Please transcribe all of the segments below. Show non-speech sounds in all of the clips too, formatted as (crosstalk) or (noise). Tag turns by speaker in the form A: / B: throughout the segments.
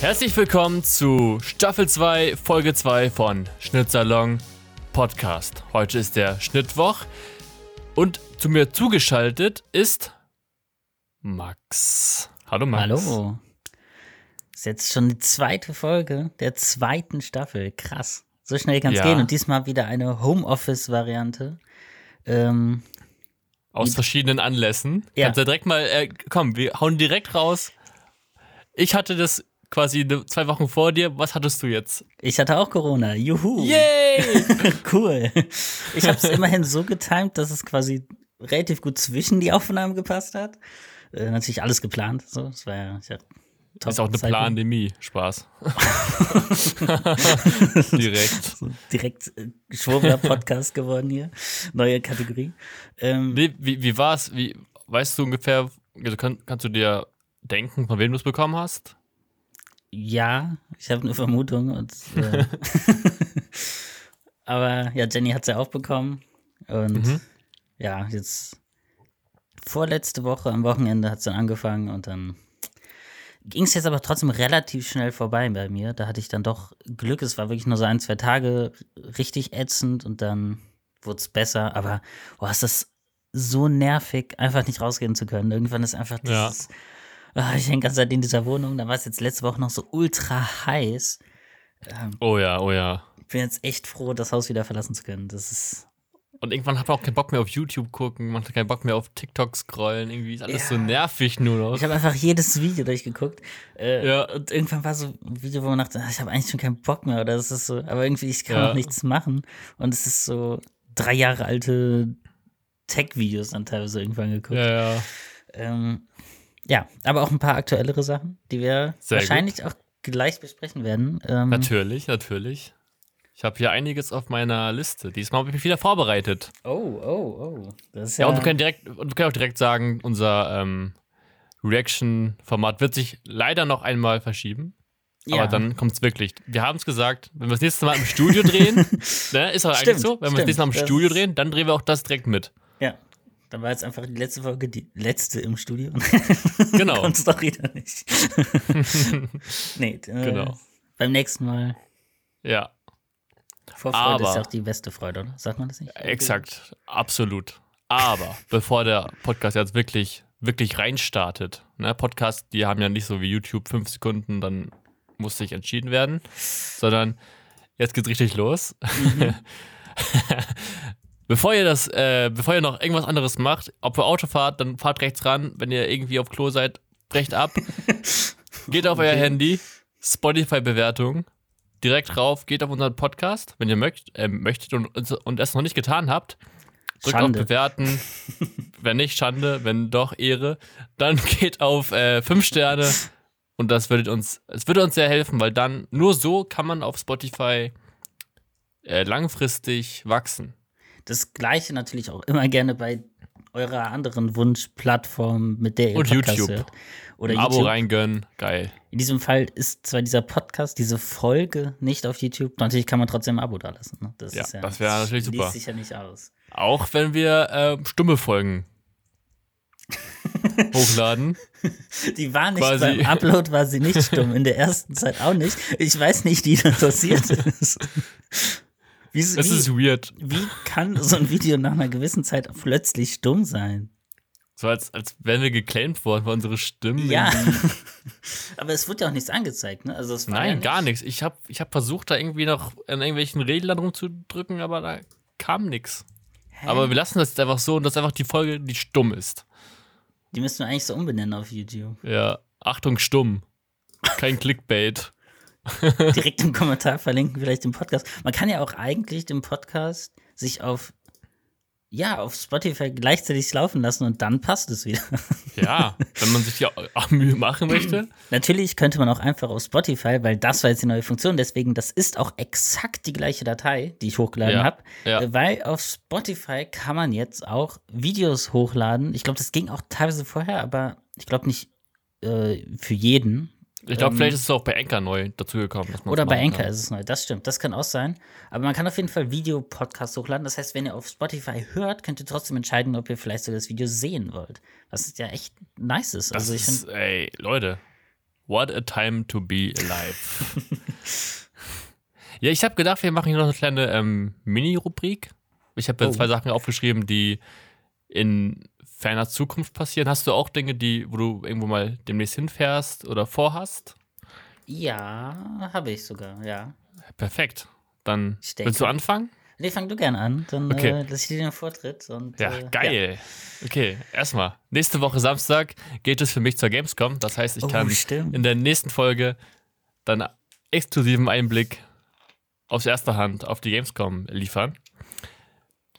A: Herzlich willkommen zu Staffel 2, Folge 2 von Schnittsalon Podcast. Heute ist der Schnittwoch und zu mir zugeschaltet ist Max. Hallo Max.
B: Hallo. Ist jetzt schon die zweite Folge der zweiten Staffel. Krass. So schnell kann es
A: Ja.
B: gehen. Und diesmal wieder eine Homeoffice-Variante. Ähm,
A: Aus verschiedenen Anlässen.
B: Ja.
A: Kannst du direkt mal, äh, komm, wir hauen direkt raus. Ich hatte das quasi zwei Wochen vor dir. Was hattest du jetzt?
B: ich hatte auch Corona. Juhu.
A: Yay! (laughs)
B: cool. Ich habe es immerhin so getimt, dass es quasi relativ gut zwischen die Aufnahmen gepasst hat. Äh, natürlich alles geplant. So, das war ja, ja top
A: ist auch eine. Pandemie. Spaß. (laughs) direkt.
B: Direkt äh, Schwurbler-Podcast geworden hier. Neue Kategorie. Ähm,
A: Nee, wie, wie war's? Wie, weißt du ungefähr, also kann, kannst du dir denken, von wem du es bekommen hast?
B: Ja, ich habe eine Vermutung. Und, äh, (laughs) aber ja, Jenny hat es ja auch bekommen. Und
A: Mhm.
B: ja, jetzt vorletzte Woche am Wochenende hat es dann angefangen und dann ging es jetzt aber trotzdem relativ schnell vorbei bei mir. Da hatte ich dann doch Glück. Es war wirklich nur so ein, zwei Tage richtig ätzend und dann wurde es besser. Aber boah, ist das so nervig, einfach nicht rausgehen zu können. Irgendwann ist einfach
A: Ja.
B: Ah, ich hänge ganz Zeit in dieser Wohnung. Da war es jetzt letzte Woche noch so ultra heiß.
A: Oh ja, oh ja.
B: Ich bin jetzt echt froh, das Haus wieder verlassen zu können. Das ist.
A: Und irgendwann hat man auch keinen Bock mehr auf YouTube gucken, man hat keinen Bock mehr auf TikTok scrollen, irgendwie ist alles so
B: Ja.
A: nervig nur noch.
B: Ich habe einfach jedes Video durchgeguckt. Äh,
A: Ja.
B: Und irgendwann war so ein Video, wo man dachte, ah, ich habe eigentlich schon keinen Bock mehr. Oder das ist so, aber irgendwie, ich kann
A: Ja.
B: auch nichts machen. Und es ist so drei Jahre alte Tech-Videos dann teilweise irgendwann geguckt.
A: ja, ja.
B: Ähm, ja, aber auch ein paar aktuellere Sachen, die wir
A: Sehr
B: wahrscheinlich auch gleich besprechen werden. Ähm,
A: Natürlich, natürlich. Ich habe hier einiges auf meiner Liste. Diesmal habe ich mich wieder vorbereitet.
B: Oh, oh, oh. Das ist
A: Ja,
B: ja,
A: und wir können direkt, wir können auch direkt sagen, unser ähm, Reaction-Format wird sich leider noch einmal verschieben.
B: ja.
A: Aber dann kommt es wirklich. Wir haben es gesagt, wenn wir das nächste Mal im Studio drehen, (laughs) ne, ist auch eigentlich
B: Stimmt,
A: so, wenn wir das
B: stimmt.
A: nächste Mal im Studio drehen, dann drehen wir auch das direkt mit.
B: Dann war jetzt einfach die letzte Folge die letzte im Studio.
A: Genau. (laughs)
B: Kommt's doch wieder nicht. (laughs) nee, äh,
A: Genau.
B: beim nächsten Mal.
A: Ja,
B: Vorfreude
A: Aber-
B: ist ja auch die beste Freude, oder? Sagt man das nicht?
A: exakt. Absolut. Aber (laughs) bevor der Podcast jetzt wirklich, wirklich reinstartet, ne, Podcast, die haben ja nicht so wie YouTube fünf Sekunden, dann muss sich entschieden werden, sondern jetzt geht's richtig los. Bevor ihr das, äh, bevor ihr noch irgendwas anderes macht, ob ihr Auto fahrt, dann fahrt rechts ran. Wenn ihr irgendwie auf Klo seid, brecht ab. (laughs) geht auf euer Handy, Spotify-Bewertung, direkt rauf, geht auf unseren Podcast, wenn ihr möcht, äh, möchtet und, und es noch nicht getan habt. Drückt
B: Schande.
A: auf Bewerten. (laughs) wenn nicht, Schande. Wenn doch, Ehre. Dann (laughs) geht auf äh, 5 Sterne. Und das würde uns, es würde uns sehr helfen, weil dann nur so kann man auf Spotify äh, langfristig wachsen.
B: Das gleiche natürlich auch immer gerne bei eurer anderen Wunschplattform, mit der ihr
A: Und
B: Podcast
A: YouTube.
B: hört. Oder
A: Ein Abo
B: YouTube.
A: reingönnen, geil.
B: In diesem Fall ist zwar dieser Podcast, diese Folge nicht auf YouTube, natürlich kann man trotzdem ein Abo da lassen. Ne? Das
A: Ja,
B: ist ja,
A: das wäre natürlich super.
B: Liest sich ja nicht aus.
A: Auch wenn wir äh, stumme Folgen (laughs) hochladen.
B: Die war nicht
A: Quasi-
B: beim Upload war sie nicht stumm, in der ersten Zeit auch nicht. Ich weiß nicht, wie das passiert ist. (laughs) Wie,
A: Das
B: wie,
A: ist weird.
B: wie kann so ein Video nach einer gewissen Zeit plötzlich stumm sein?
A: So als, als wären wir geclaimed worden für unsere Stimmen.
B: Ja. (laughs) Aber es wird ja auch nichts angezeigt, ne? Also war ja
A: Nein,
B: nicht,
A: gar nichts. Ich habe ich hab versucht, da irgendwie noch an irgendwelchen Reglern rumzudrücken, aber da kam nichts. Aber wir lassen das jetzt einfach so und das ist einfach die Folge, die stumm ist.
B: Die müssen wir eigentlich so umbenennen auf YouTube.
A: Ja, Achtung, stumm. Kein Clickbait. (laughs)
B: Direkt im Kommentar verlinken, vielleicht den Podcast. Man kann ja auch eigentlich den Podcast sich auf ja, auf Spotify gleichzeitig laufen lassen und dann passt es wieder.
A: Ja, wenn man sich die auch Mühe machen möchte. (clears throat)
B: Natürlich könnte man auch einfach auf Spotify, weil das war jetzt die neue Funktion, deswegen, das ist auch exakt die gleiche Datei, die ich hochgeladen
A: Ja,
B: habe.
A: ja.
B: Äh, Weil auf Spotify kann man jetzt auch Videos hochladen. Ich glaube, das ging auch teilweise vorher, aber ich glaube nicht äh, für jeden.
A: Ich glaube,
B: Ähm,
A: vielleicht ist es auch bei Anchor neu dazugekommen.
B: Oder bei Anchor
A: kann.
B: ist es neu. Das stimmt, das kann auch sein. Aber man kann auf jeden Fall Videopodcasts hochladen. Das heißt, wenn ihr auf Spotify hört, könnt ihr trotzdem entscheiden, ob ihr vielleicht sogar das Video sehen wollt. Was ja echt nice ist.
A: Das
B: Also ich
A: ist, ey, Leute. What a time to be alive. (laughs) ja, ich habe gedacht, wir machen hier noch eine kleine ähm, Mini-Rubrik. Ich habe
B: Oh.
A: zwei Sachen aufgeschrieben, die in ferner Zukunft passieren. Hast du auch Dinge, die, wo du irgendwo mal demnächst hinfährst oder vorhast?
B: Ja, habe ich sogar, ja.
A: Perfekt. Dann willst du anfangen?
B: Nee, fang du gern an, dann
A: Okay.
B: äh, lass ich dir den Vortritt. Und,
A: Ja,
B: äh,
A: geil. Okay, erstmal. Nächste Woche Samstag geht es für mich zur Gamescom. Das heißt, ich
B: Oh,
A: kann
B: stimmt.
A: in der nächsten Folge dann exklusiven Einblick aus erster Hand auf die Gamescom liefern.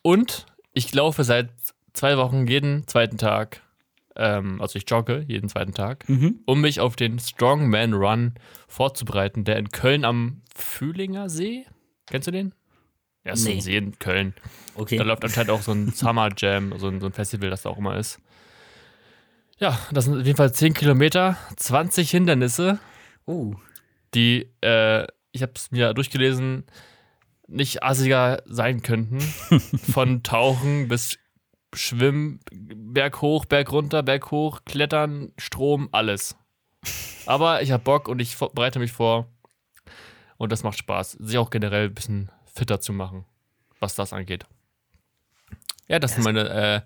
A: Und ich laufe seit zwei Wochen jeden zweiten Tag, ähm, also ich jogge jeden zweiten Tag,
B: Mhm.
A: um mich auf den Strongman Run vorzubereiten, der in Köln am Fühlinger See. Kennst du den? Ja, ist so
B: Nee.
A: ein See in Köln.
B: Okay.
A: Da läuft anscheinend auch so ein Summer Jam, so ein, so ein Festival, das da auch immer ist. Ja, das sind auf jeden Fall 10 Kilometer, 20 Hindernisse,
B: Oh,
A: die, äh, ich habe es mir durchgelesen, nicht assiger sein könnten. (laughs) Von Tauchen bis Schwimmen, Berg hoch, Berg runter, Berg hoch, Klettern, Strom, alles. Aber ich habe Bock und ich bereite mich vor. Und das macht Spaß, sich auch generell ein bisschen fitter zu machen, was das angeht. Ja, das sind meine, äh,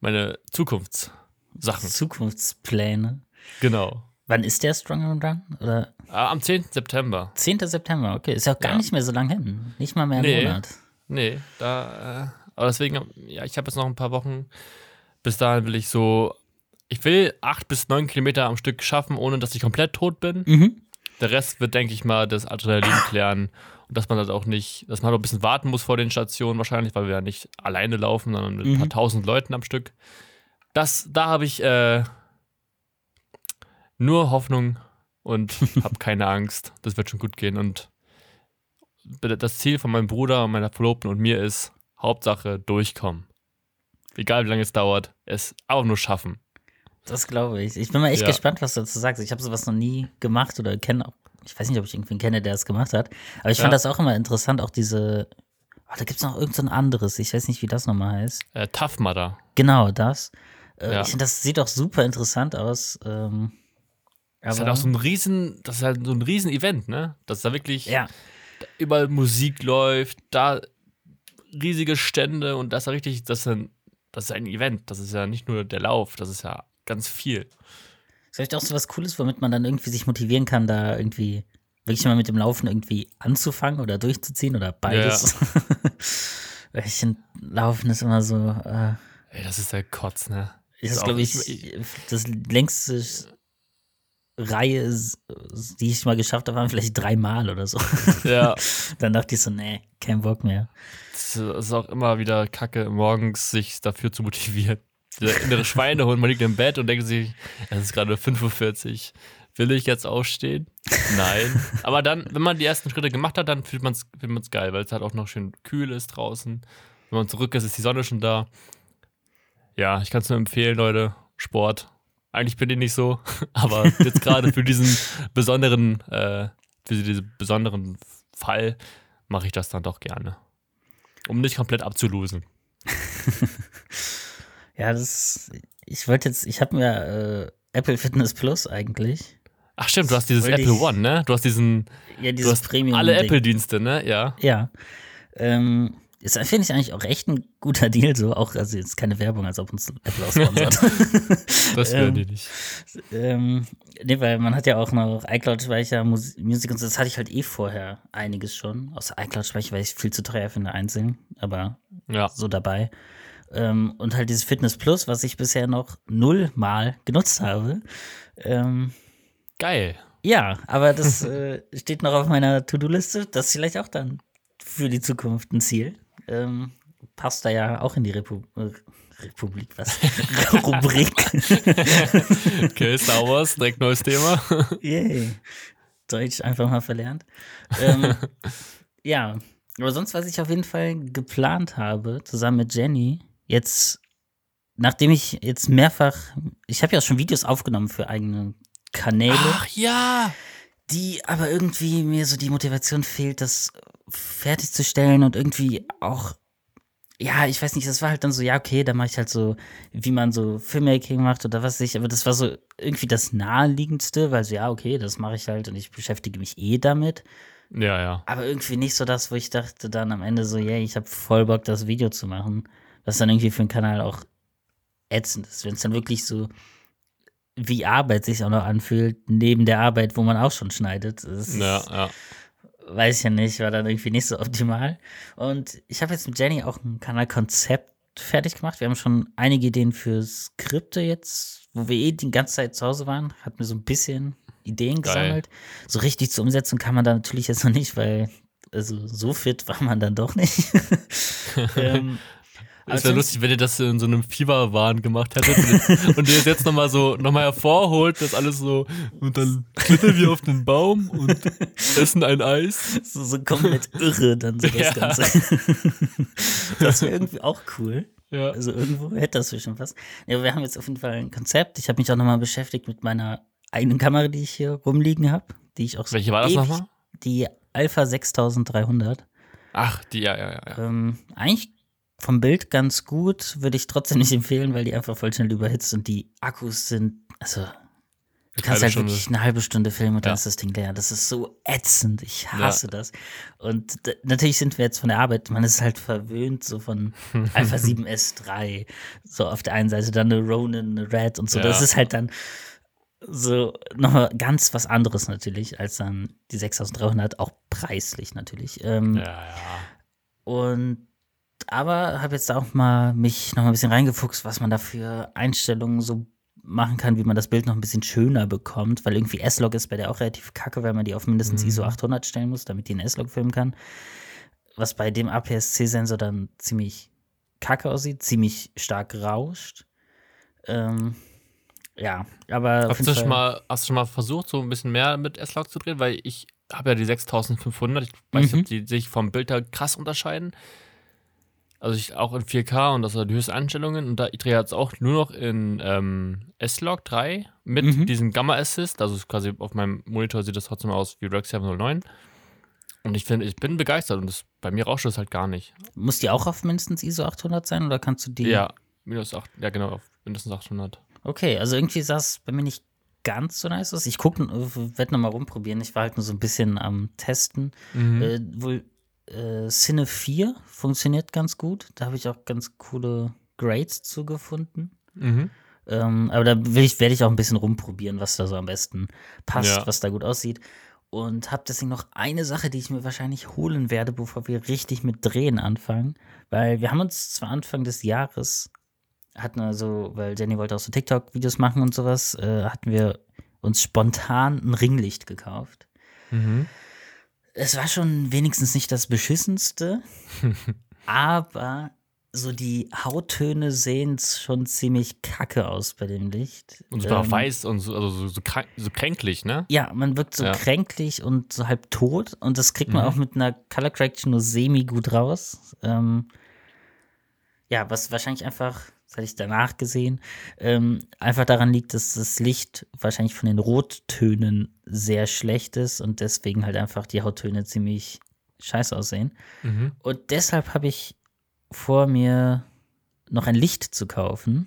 A: meine Zukunftssachen.
B: Zukunftspläne.
A: Genau.
B: Wann ist der Strong and Run? Oder
A: Ah, am 10. September.
B: 10. September, okay. Ist ja auch gar
A: Ja.
B: nicht mehr so lang hin. Nicht mal mehr einen
A: Nee.
B: Monat.
A: Nee, da, äh, aber deswegen, ja, ich habe jetzt noch ein paar Wochen. Bis dahin will ich so, ich will acht bis neun Kilometer am Stück schaffen, ohne dass ich komplett tot bin.
B: Mhm.
A: Der Rest wird, denke ich mal, das Adrenalin klären und dass man das auch nicht, dass man auch ein bisschen warten muss vor den Stationen wahrscheinlich, weil wir ja nicht alleine laufen, sondern mit ein paar
B: Mhm.
A: tausend Leuten am Stück. Das, da habe ich äh, nur Hoffnung und (laughs) habe keine Angst. Das wird schon gut gehen und das Ziel von meinem Bruder und meiner Verlobten und mir ist Hauptsache durchkommen. Egal wie lange es dauert, es aber nur schaffen.
B: Das glaube ich. Ich bin mal echt
A: Ja.
B: gespannt, was du dazu sagst. Ich habe sowas noch nie gemacht oder kenne auch. Ich weiß nicht, ob ich irgendwen kenne, der es gemacht hat. Aber ich
A: Ja.
B: fand das auch immer interessant, auch diese. Oh, da gibt es noch irgend so ein anderes. Ich weiß nicht, wie das nochmal heißt.
A: Äh, Tough Mudder.
B: Genau, das. Äh,
A: Ja.
B: Ich finde, das sieht auch super interessant aus. Ähm,
A: Das ist halt auch so ein riesen, das ist halt so ein riesen Event, ne? Dass da wirklich
B: ja,
A: überall Musik läuft, da riesige Stände und das ist ja richtig, das ist, ein, das ist ein Event. Das ist ja nicht nur der Lauf, das ist ja ganz viel.
B: ist vielleicht auch so was Cooles, womit man dann irgendwie sich motivieren kann, da irgendwie wirklich mal mit dem Laufen irgendwie anzufangen oder durchzuziehen oder beides. (laughs) Weil ich finde, Laufen ist immer so. Äh,
A: Ey, das ist der Kotz, ne?
B: Das
A: Ist
B: glaube ich,
A: ich-
B: das längste Reihe, die ich mal geschafft habe, waren vielleicht dreimal oder so. (laughs)
A: Ja,
B: Dann dachte ich so, nee, kein Bock mehr.
A: es ist auch immer wieder kacke, morgens sich dafür zu motivieren. Der innere Schweinehund, man liegt im Bett und denkt sich, es ist gerade 5.40 Uhr. Will ich jetzt aufstehen? Nein. Aber dann, wenn man die ersten Schritte gemacht hat, dann fühlt man es fühlt man's geil, weil es halt auch noch schön kühl ist draußen. Wenn man zurück ist, ist die Sonne schon da. Ja, ich kann es nur empfehlen, Leute. Sport. Eigentlich bin ich nicht so, (laughs) aber jetzt gerade für diesen besonderen, äh, für diesen besonderen Fall mache ich das dann doch gerne. Um nicht komplett abzulosen. (laughs)
B: Ja, das, ich wollte jetzt, ich habe mir äh, Apple Fitness Plus eigentlich.
A: Ach stimmt, du hast dieses Apple
B: ich-
A: One, ne? Du hast diesen,
B: Ja,
A: du
B: dieses
A: hast
B: Premium.
A: alle. Apple-Dienste, ne? Ja.
B: Ja. Ähm, ist, finde ich eigentlich auch echt ein guter Deal, so auch, also jetzt keine Werbung, als ob uns Apple auch sponsert. (laughs)
A: Das
B: Ähm,
A: die nicht.
B: ähm, nee, weil man hat ja auch noch iCloud-Speicher, Mus- Musik und so. Das hatte ich halt eh vorher einiges schon. Außer iCloud-Speicher, weil ich es viel zu teuer finde einzeln. Aber
A: Ja.
B: so dabei. Ähm, und halt dieses Fitness Plus, was ich bisher noch nullmal genutzt habe. Ähm,
A: Geil.
B: ja, aber das (laughs) äh, steht noch auf meiner To-Do-Liste. Das ist vielleicht auch dann für die Zukunft ein Ziel. Ähm, passt da ja auch in die Repu äh, Republik, was? (laughs) Rubrik. (laughs)
A: Okay, Star Wars, direkt neues Thema. (laughs)
B: Yay. Deutsch einfach mal verlernt. ähm, ja, aber sonst, was ich auf jeden Fall geplant habe, zusammen mit Jenny, jetzt, nachdem ich jetzt mehrfach, ich habe ja auch schon Videos aufgenommen für eigene Kanäle,
A: Ach ja.
B: Die aber irgendwie mir so die Motivation fehlt, das fertigzustellen und irgendwie auch ja, ich weiß nicht, das war halt dann so, ja, okay, da mache ich halt so, wie man so Filmmaking macht oder was weiß ich, aber das war so irgendwie das naheliegendste, weil so, ja, okay, das mache ich halt und ich beschäftige mich eh damit.
A: Ja, ja.
B: Aber irgendwie nicht so das, wo ich dachte dann am Ende so, yeah, ich habe voll Bock, das Video zu machen. Was dann irgendwie für den Kanal auch ätzend ist, wenn es dann wirklich so wie Arbeit sich auch noch anfühlt, neben der Arbeit, wo man auch schon schneidet. Das
A: Ja, ja.
B: weiß ich ja nicht, war dann irgendwie nicht so optimal. Und ich habe jetzt mit Jenny auch ein Kanalkonzept fertig gemacht. Wir haben schon einige Ideen für Skripte jetzt, wo wir eh die ganze Zeit zu Hause waren, hat mir so ein bisschen Ideen
A: Geil.
B: gesammelt. So richtig zur Umsetzung kann man da natürlich jetzt noch nicht, weil also so fit war man dann doch nicht. (laughs) ähm,
A: Es wäre
B: sonst-
A: lustig, wenn ihr das in so einem Fieberwahn gemacht hättet und, ihr es jetzt nochmal so nochmal hervorholt, das alles so und dann klettern wir auf den Baum und (laughs) essen ein Eis.
B: so, so komplett irre dann so das
A: Ja.
B: Ganze. (laughs) das wäre irgendwie auch cool.
A: Ja.
B: Also irgendwo hätte das schon was. Ja, wir haben jetzt auf jeden Fall ein Konzept. Ich habe mich auch nochmal beschäftigt mit meiner eigenen Kamera, die ich hier rumliegen habe. Die ich auch so
A: Welche war das nochmal?
B: Die Alpha 6300.
A: Ach, die, ja, ja, ja. ja.
B: Ähm, eigentlich vom Bild ganz gut, würde ich trotzdem nicht empfehlen, weil die einfach voll schnell überhitzt und die Akkus sind, also du kannst halt
A: Stunde.
B: wirklich eine halbe Stunde filmen und dann
A: Ja.
B: ist das Ding leer. Das ist so ätzend. Ich hasse das. Und natürlich sind wir jetzt von der Arbeit, man ist halt verwöhnt, so von (laughs) Alpha 7S3, so auf der einen Seite, dann eine Ronin, eine Red und so. Das
A: Ja.
B: ist halt dann so nochmal ganz was anderes natürlich, als dann die 6300, auch preislich natürlich. Ähm,
A: Ja, ja.
B: und aber habe jetzt auch mal mich noch mal ein bisschen reingefuchst, was man da für Einstellungen so machen kann, wie man das Bild noch ein bisschen schöner bekommt, weil irgendwie S-Log ist bei der auch relativ kacke, weil man die auf mindestens
A: Mhm.
B: ISO 800 stellen muss, damit die in S-Log filmen kann. Was bei dem APS-C-Sensor dann ziemlich kacke aussieht, ziemlich stark rauscht. Ähm, ja, aber
A: Hast du, schon mal, hast du schon mal versucht, so ein bisschen mehr mit S-Log zu drehen? Weil ich habe ja die 6500. Ich weiß nicht,
B: Mhm.
A: ob die sich vom Bild halt krass unterscheiden. Also ich auch in 4K und das sind die höchsten Einstellungen. Und da ich drehe jetzt auch nur noch in ähm, S-Log 3 mit
B: Mhm.
A: diesem Gamma Assist. Also es quasi auf meinem Monitor sieht das trotzdem aus wie Rec 709. Und ich finde, ich bin begeistert und das, bei mir rauscht das halt gar nicht.
B: muss die auch auf mindestens ISO 800 sein oder kannst du die
A: Ja, minus 8, ja genau, auf mindestens 800.
B: Okay, also irgendwie sah es bei mir nicht ganz so nice aus. Ich gucke, werde nochmal rumprobieren. Ich war halt nur so ein bisschen am Testen.
A: Mhm.
B: Äh, wohl äh, Cine 4 funktioniert ganz gut. Da habe ich auch ganz coole Grades zugefunden.
A: Mhm.
B: Ähm, aber da ich, werde ich auch ein bisschen rumprobieren, was da so am besten passt,
A: Ja.
B: was da gut aussieht. Und habe deswegen noch eine Sache, die ich mir wahrscheinlich holen werde, bevor wir richtig mit Drehen anfangen. Weil wir haben uns zwar Anfang des Jahres, hatten also, weil Jenny wollte auch so TikTok-Videos machen und sowas, äh, hatten wir uns spontan ein Ringlicht gekauft.
A: Mhm.
B: Es war schon wenigstens nicht das beschissenste, (laughs) aber so die Hauttöne sehen schon ziemlich kacke aus bei dem Licht.
A: Und sogar
B: Ähm,
A: weiß und so, also so, so, so kränklich, ne?
B: Ja, man wirkt so
A: Ja.
B: kränklich und so halb tot und das kriegt man
A: Mhm.
B: auch mit einer Color Correction nur semi gut raus. Ähm, ja, was wahrscheinlich einfach, das hatte ich danach gesehen, ähm, einfach daran liegt, dass das Licht wahrscheinlich von den Rottönen sehr schlecht ist und deswegen halt einfach die Hauttöne ziemlich scheiße aussehen.
A: Mhm.
B: Und deshalb habe ich vor mir noch ein Licht zu kaufen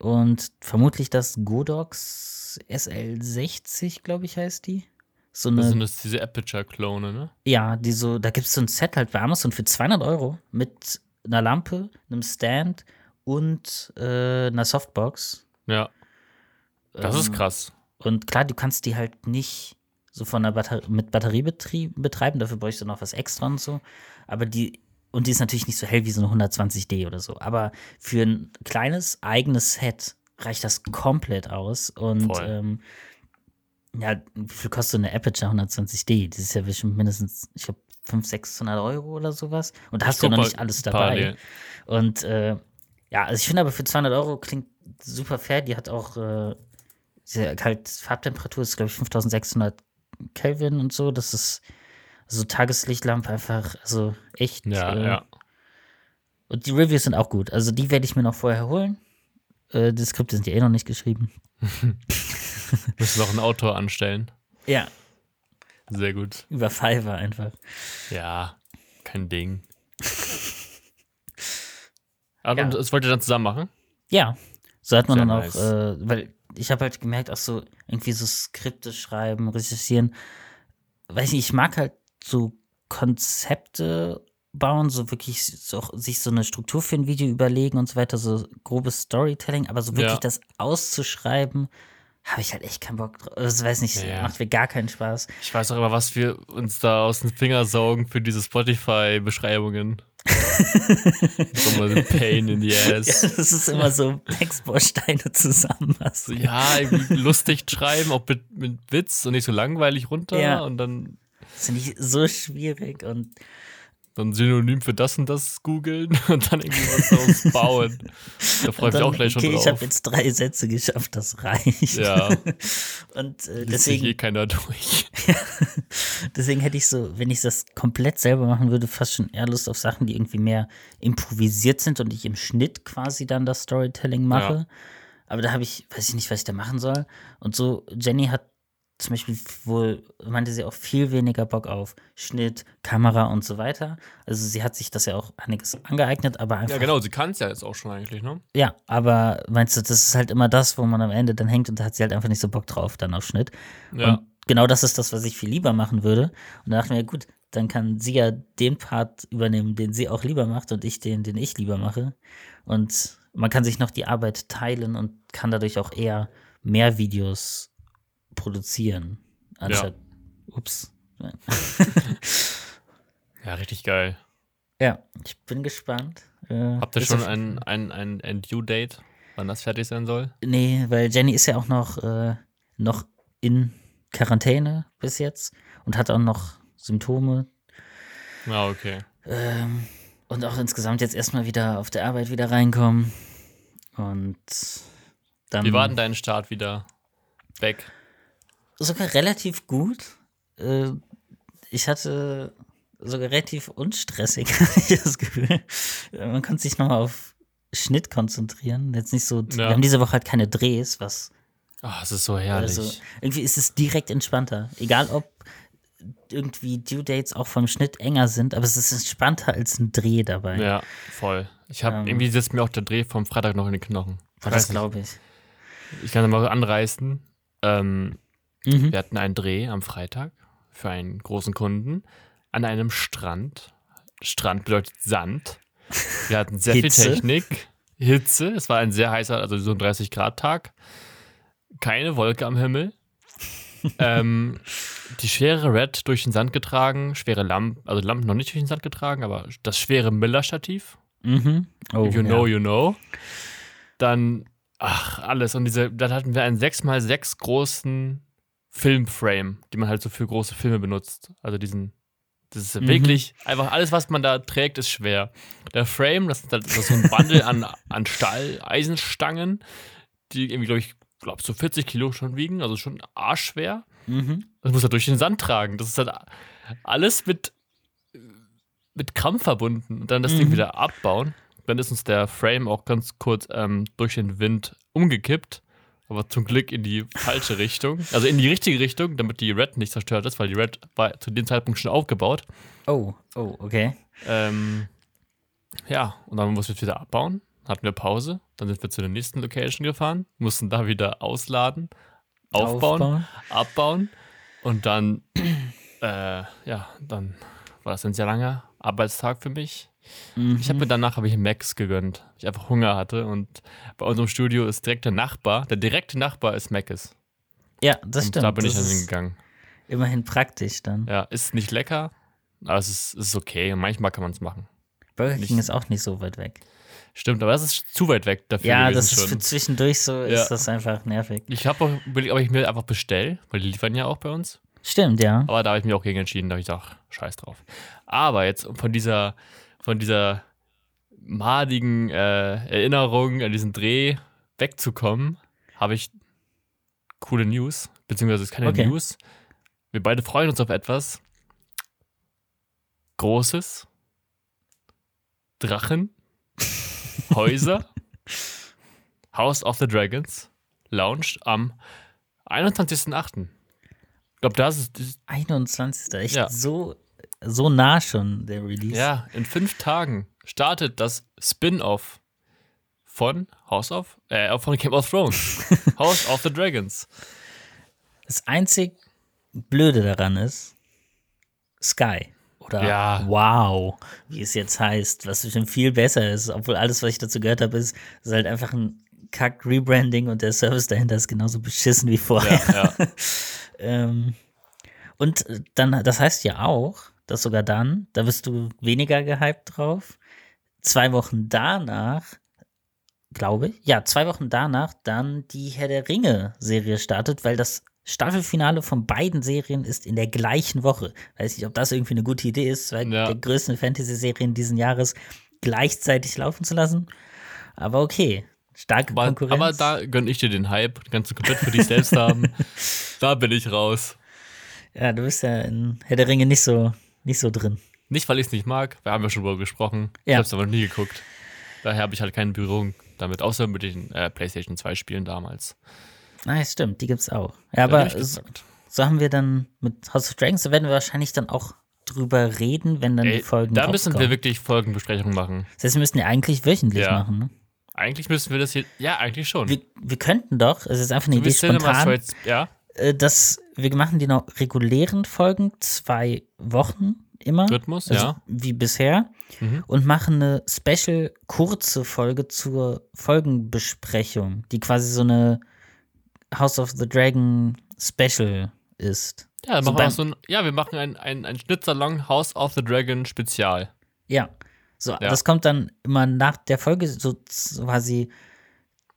B: und vermutlich das Godox SL60, glaube ich, heißt die. So eine
A: Das sind das diese Aperture-Klone, ne?
B: ja, die so, da gibt es so ein Set halt bei Amazon für 200 Euro mit einer Lampe, einem Stand und äh, einer Softbox.
A: Ja. Das ist
B: Ähm,
A: krass.
B: Und klar, du kannst die halt nicht so von der Batterie, mit Batteriebetrieb betreiben, dafür bräuchst du noch was extra und so. Aber die, und die ist natürlich nicht so hell wie so eine 120D oder so. Aber für ein kleines eigenes Set reicht das komplett aus. Und ähm, ja, wie viel kostet eine Aperture 120D? Das ist ja bestimmt mindestens, ich glaube, 500, 600 Euro oder sowas. Und da hast du ja noch nicht alles dabei.
A: parallel.
B: Und äh, ja, also ich finde aber für 200 Euro klingt super fair. Die hat auch äh, diese halt Farbtemperatur ist, glaube ich, 5600 Kelvin und so. Das ist so Tageslichtlampe einfach, also echt.
A: Ja,
B: äh,
A: ja.
B: Und die Reviews sind auch gut. Also die werde ich mir noch vorher holen. Äh, die Skripte sind ja eh noch nicht geschrieben. (laughs)
A: Müssen noch einen Autor anstellen.
B: Ja,
A: Sehr gut.
B: über Fiverr einfach.
A: Ja, kein Ding. Aber
B: Ja.
A: das wollt ihr dann zusammen machen?
B: Ja, so hat man
A: Sehr
B: dann
A: nice.
B: auch, äh, weil ich habe halt gemerkt, auch so irgendwie so Skripte schreiben, recherchieren. Weiß nicht, ich mag halt so Konzepte bauen, so wirklich so, sich so eine Struktur für ein Video überlegen und so weiter, so grobes Storytelling, aber so wirklich
A: Ja.
B: das auszuschreiben, habe ich halt echt keinen Bock drauf. Das weiß nicht,
A: Ja.
B: macht mir gar keinen Spaß.
A: Ich weiß auch immer, was wir uns da aus den Finger saugen für diese Spotify-Beschreibungen. (laughs) so mal Pain in the (laughs)
B: Ja,
A: ass.
B: das ist immer so Textbausteine zusammen. Was
A: So, ja, irgendwie lustig schreiben, auch mit, mit Witz und nicht so langweilig runter.
B: Ja.
A: Und dann
B: Das finde ich so schwierig und
A: so ein Synonym für das und das googeln (laughs) und dann irgendwie was daraus (laughs) bauen. Da freue ich mich
B: dann,
A: auch gleich schon
B: okay, ich
A: drauf.
B: habe jetzt drei Sätze geschafft, das reicht.
A: Ja. (laughs)
B: Und äh,
A: sich eh
B: deswegen,
A: keiner durch.
B: deswegen hätte ich so, wenn ich das komplett selber machen würde, fast schon eher Lust auf Sachen, die irgendwie mehr improvisiert sind und ich im Schnitt quasi dann das Storytelling mache.
A: Ja.
B: Aber da habe ich, weiß ich nicht, was ich da machen soll. Und so, Jenny hat zum Beispiel wohl, meinte sie auch viel weniger Bock auf Schnitt, Kamera und so weiter. Also sie hat sich das ja auch einiges angeeignet, aber einfach
A: Ja, genau, sie kann es ja jetzt auch schon eigentlich, ne?
B: Ja, aber meinst du, das ist halt immer das, wo man am Ende dann hängt und da hat sie halt einfach nicht so Bock drauf, dann auf Schnitt.
A: Ja.
B: Und genau das ist das, was ich viel lieber machen würde. Und da dachte ich mir, gut, dann kann sie ja den Part übernehmen, den sie auch lieber macht und ich den, den ich lieber mache. Und man kann sich noch die Arbeit teilen und kann dadurch auch eher mehr Videos produzieren. Anstatt, ups. (laughs)
A: ja, richtig geil.
B: Ja, ich bin gespannt. Äh,
A: Habt ihr schon ein, ein, ein, ein Due-Date, wann das fertig sein soll?
B: Nee, weil Jenny ist ja auch noch, äh, noch in Quarantäne bis jetzt und hat auch noch Symptome.
A: Ja, okay.
B: Ähm, und auch insgesamt jetzt erstmal wieder auf der Arbeit wieder reinkommen. Und dann
A: Wie war denn dein Start wieder weg?
B: Sogar relativ gut. Äh, ich hatte sogar relativ unstressig, (laughs) das Gefühl. Äh, Man konnte sich nochmal auf Schnitt konzentrieren. Jetzt nicht so.
A: Ja.
B: Wir haben diese Woche halt keine Drehs, was
A: Ah, es ist so herrlich.
B: Also irgendwie ist es direkt entspannter. Egal ob irgendwie Due Dates auch vom Schnitt enger sind, aber es ist entspannter als ein Dreh dabei.
A: ja, voll. Ich habe
B: Ähm.
A: irgendwie sitzt mir auch der Dreh vom Freitag noch in den Knochen. Ich
B: das glaube ich.
A: Ich kann da mal anreißen. Ähm,
B: Mhm.
A: wir hatten einen Dreh am Freitag für einen großen Kunden an einem Strand. Strand bedeutet Sand. Wir hatten sehr viel Technik, Hitze. Es war ein sehr heißer, also so ein 30 Grad Tag. Keine Wolke am Himmel. (laughs) ähm, die schwere Red durch den Sand getragen, schwere Lampen, also Lampen noch nicht durch den Sand getragen, aber das schwere Miller-Stativ.
B: Mhm. Oh,
A: You know,
B: ja.
A: you know. Dann, ach, alles. Und diese, dann hatten wir einen 6x6 großen Filmframe, die man halt so für große Filme benutzt. Also diesen, das ist
B: Mhm.
A: wirklich, einfach alles, was man da trägt, ist schwer. Der Frame, das ist, halt- das ist so ein Bundle an, an Stahl, Eisenstangen, die irgendwie, glaube ich, glaube so 40 Kilo schon wiegen, also schon arschschwer.
B: Mhm.
A: Das muss er durch den Sand tragen. Das ist halt alles mit, mit Krampf verbunden. Und dann das Ding
B: Mhm.
A: wieder abbauen. Dann ist uns der Frame auch ganz kurz ähm, durch den Wind umgekippt. Aber zum Glück in die falsche Richtung. Also in die richtige Richtung, damit die Red nicht zerstört ist, weil die Red war zu dem Zeitpunkt schon aufgebaut.
B: Oh, oh, okay.
A: Ähm, ja, und dann mussten wir es wieder abbauen. Hatten wir Pause. Dann sind wir zu der nächsten Location gefahren, mussten da wieder ausladen, aufbauen abbauen und dann, äh, ja, dann war das ein sehr langer Arbeitstag für mich.
B: Mhm.
A: Ich habe mir danach habe ich Max gegönnt, weil ich einfach Hunger hatte und bei unserem Studio ist direkt der Nachbar, der direkte Nachbar ist Macis.
B: Ja, das
A: Und
B: stimmt.
A: da bin ich
B: das
A: dann
B: ist
A: hingegangen.
B: immerhin praktisch dann.
A: Ja, ist nicht lecker, aber es ist, ist okay und manchmal kann man es machen.
B: Burger King
A: nicht-
B: ist auch nicht so weit weg.
A: Stimmt, aber das ist zu weit weg dafür
B: Ja, das ist
A: schon.
B: für zwischendurch so,
A: Ja.
B: ist das einfach nervig.
A: ich habe auch überlegt, ob ich mir einfach bestelle, weil die liefern ja auch bei uns.
B: Stimmt, ja.
A: Aber da habe ich mich auch gegen entschieden, da habe ich ach, scheiß drauf. Aber jetzt von dieser, von dieser madigen äh, Erinnerung an diesen Dreh wegzukommen, habe ich coole News, beziehungsweise es ist keine
B: Okay.
A: News. Wir beide freuen uns auf etwas Großes. Drachen, (laughs) Häuser, House of the Dragons, launcht am 21.08. Ich glaube, das ist, das
B: 21. Echt
A: Ja.
B: so, so nah schon, der Release.
A: Ja, in fünf Tagen startet das Spin-off von House of, äh, von Game of Thrones. (laughs) House of the Dragons.
B: Das einzig Blöde daran ist Sky. Oder
A: Ja.
B: Wow, wie es jetzt heißt, was schon viel besser ist, obwohl alles, was ich dazu gehört habe, ist, ist halt einfach ein Kack-Rebranding und der Service dahinter ist genauso beschissen wie vorher.
A: Ja, ja. (laughs)
B: Ähm, und dann, das heißt ja auch, dass sogar dann, da bist du weniger gehypt drauf, zwei Wochen danach, glaube ich, ja, zwei Wochen danach dann die Herr der Ringe-Serie startet, weil das Staffelfinale von beiden Serien ist in der gleichen Woche. Weiß nicht, ob das irgendwie eine gute Idee ist, zwei
A: Ja.
B: der größten Fantasy-Serien diesen Jahres gleichzeitig laufen zu lassen. Aber okay, starke
A: Aber,
B: Konkurrenz.
A: aber da gönn ich dir den Hype, kannst du komplett für dich selbst haben. (laughs) Da bin ich raus.
B: ja, du bist ja in Herr der Ringe nicht so, nicht so drin.
A: Nicht, weil ich es nicht mag, wir haben ja schon darüber gesprochen. Ich
B: Ja.
A: habe es aber noch nie geguckt. Daher habe ich halt keine Berührung damit, außer mit den äh, PlayStation 2 Spielen damals.
B: Ah, ja, stimmt, die gibt's auch. Ja, aber
A: ich
B: so, so haben wir dann mit House of Dragons, da werden wir wahrscheinlich dann auch drüber reden, wenn dann die
A: Ey,
B: Folgen
A: da müssen wir wirklich Folgenbesprechungen machen.
B: Das heißt, wir müssen ja eigentlich wöchentlich
A: Ja.
B: machen. Ne?
A: Eigentlich müssen wir das hier. Ja, eigentlich schon.
B: Wir, wir könnten doch, es ist einfach eine Idee spontan,
A: Threads- ja,
B: dass wir machen die noch regulären Folgen zwei Wochen immer.
A: Rhythmus,
B: also
A: ja.
B: Wie bisher.
A: Mhm.
B: Und machen eine special kurze Folge zur Folgenbesprechung, die quasi so eine House of the Dragon Special ist.
A: Ja,
B: So
A: machen wir so ein, ja, wir machen ein, ein, ein Schnitzerlang House of the Dragon Spezial.
B: Ja. So,
A: Ja.
B: das kommt dann immer nach der Folge, so quasi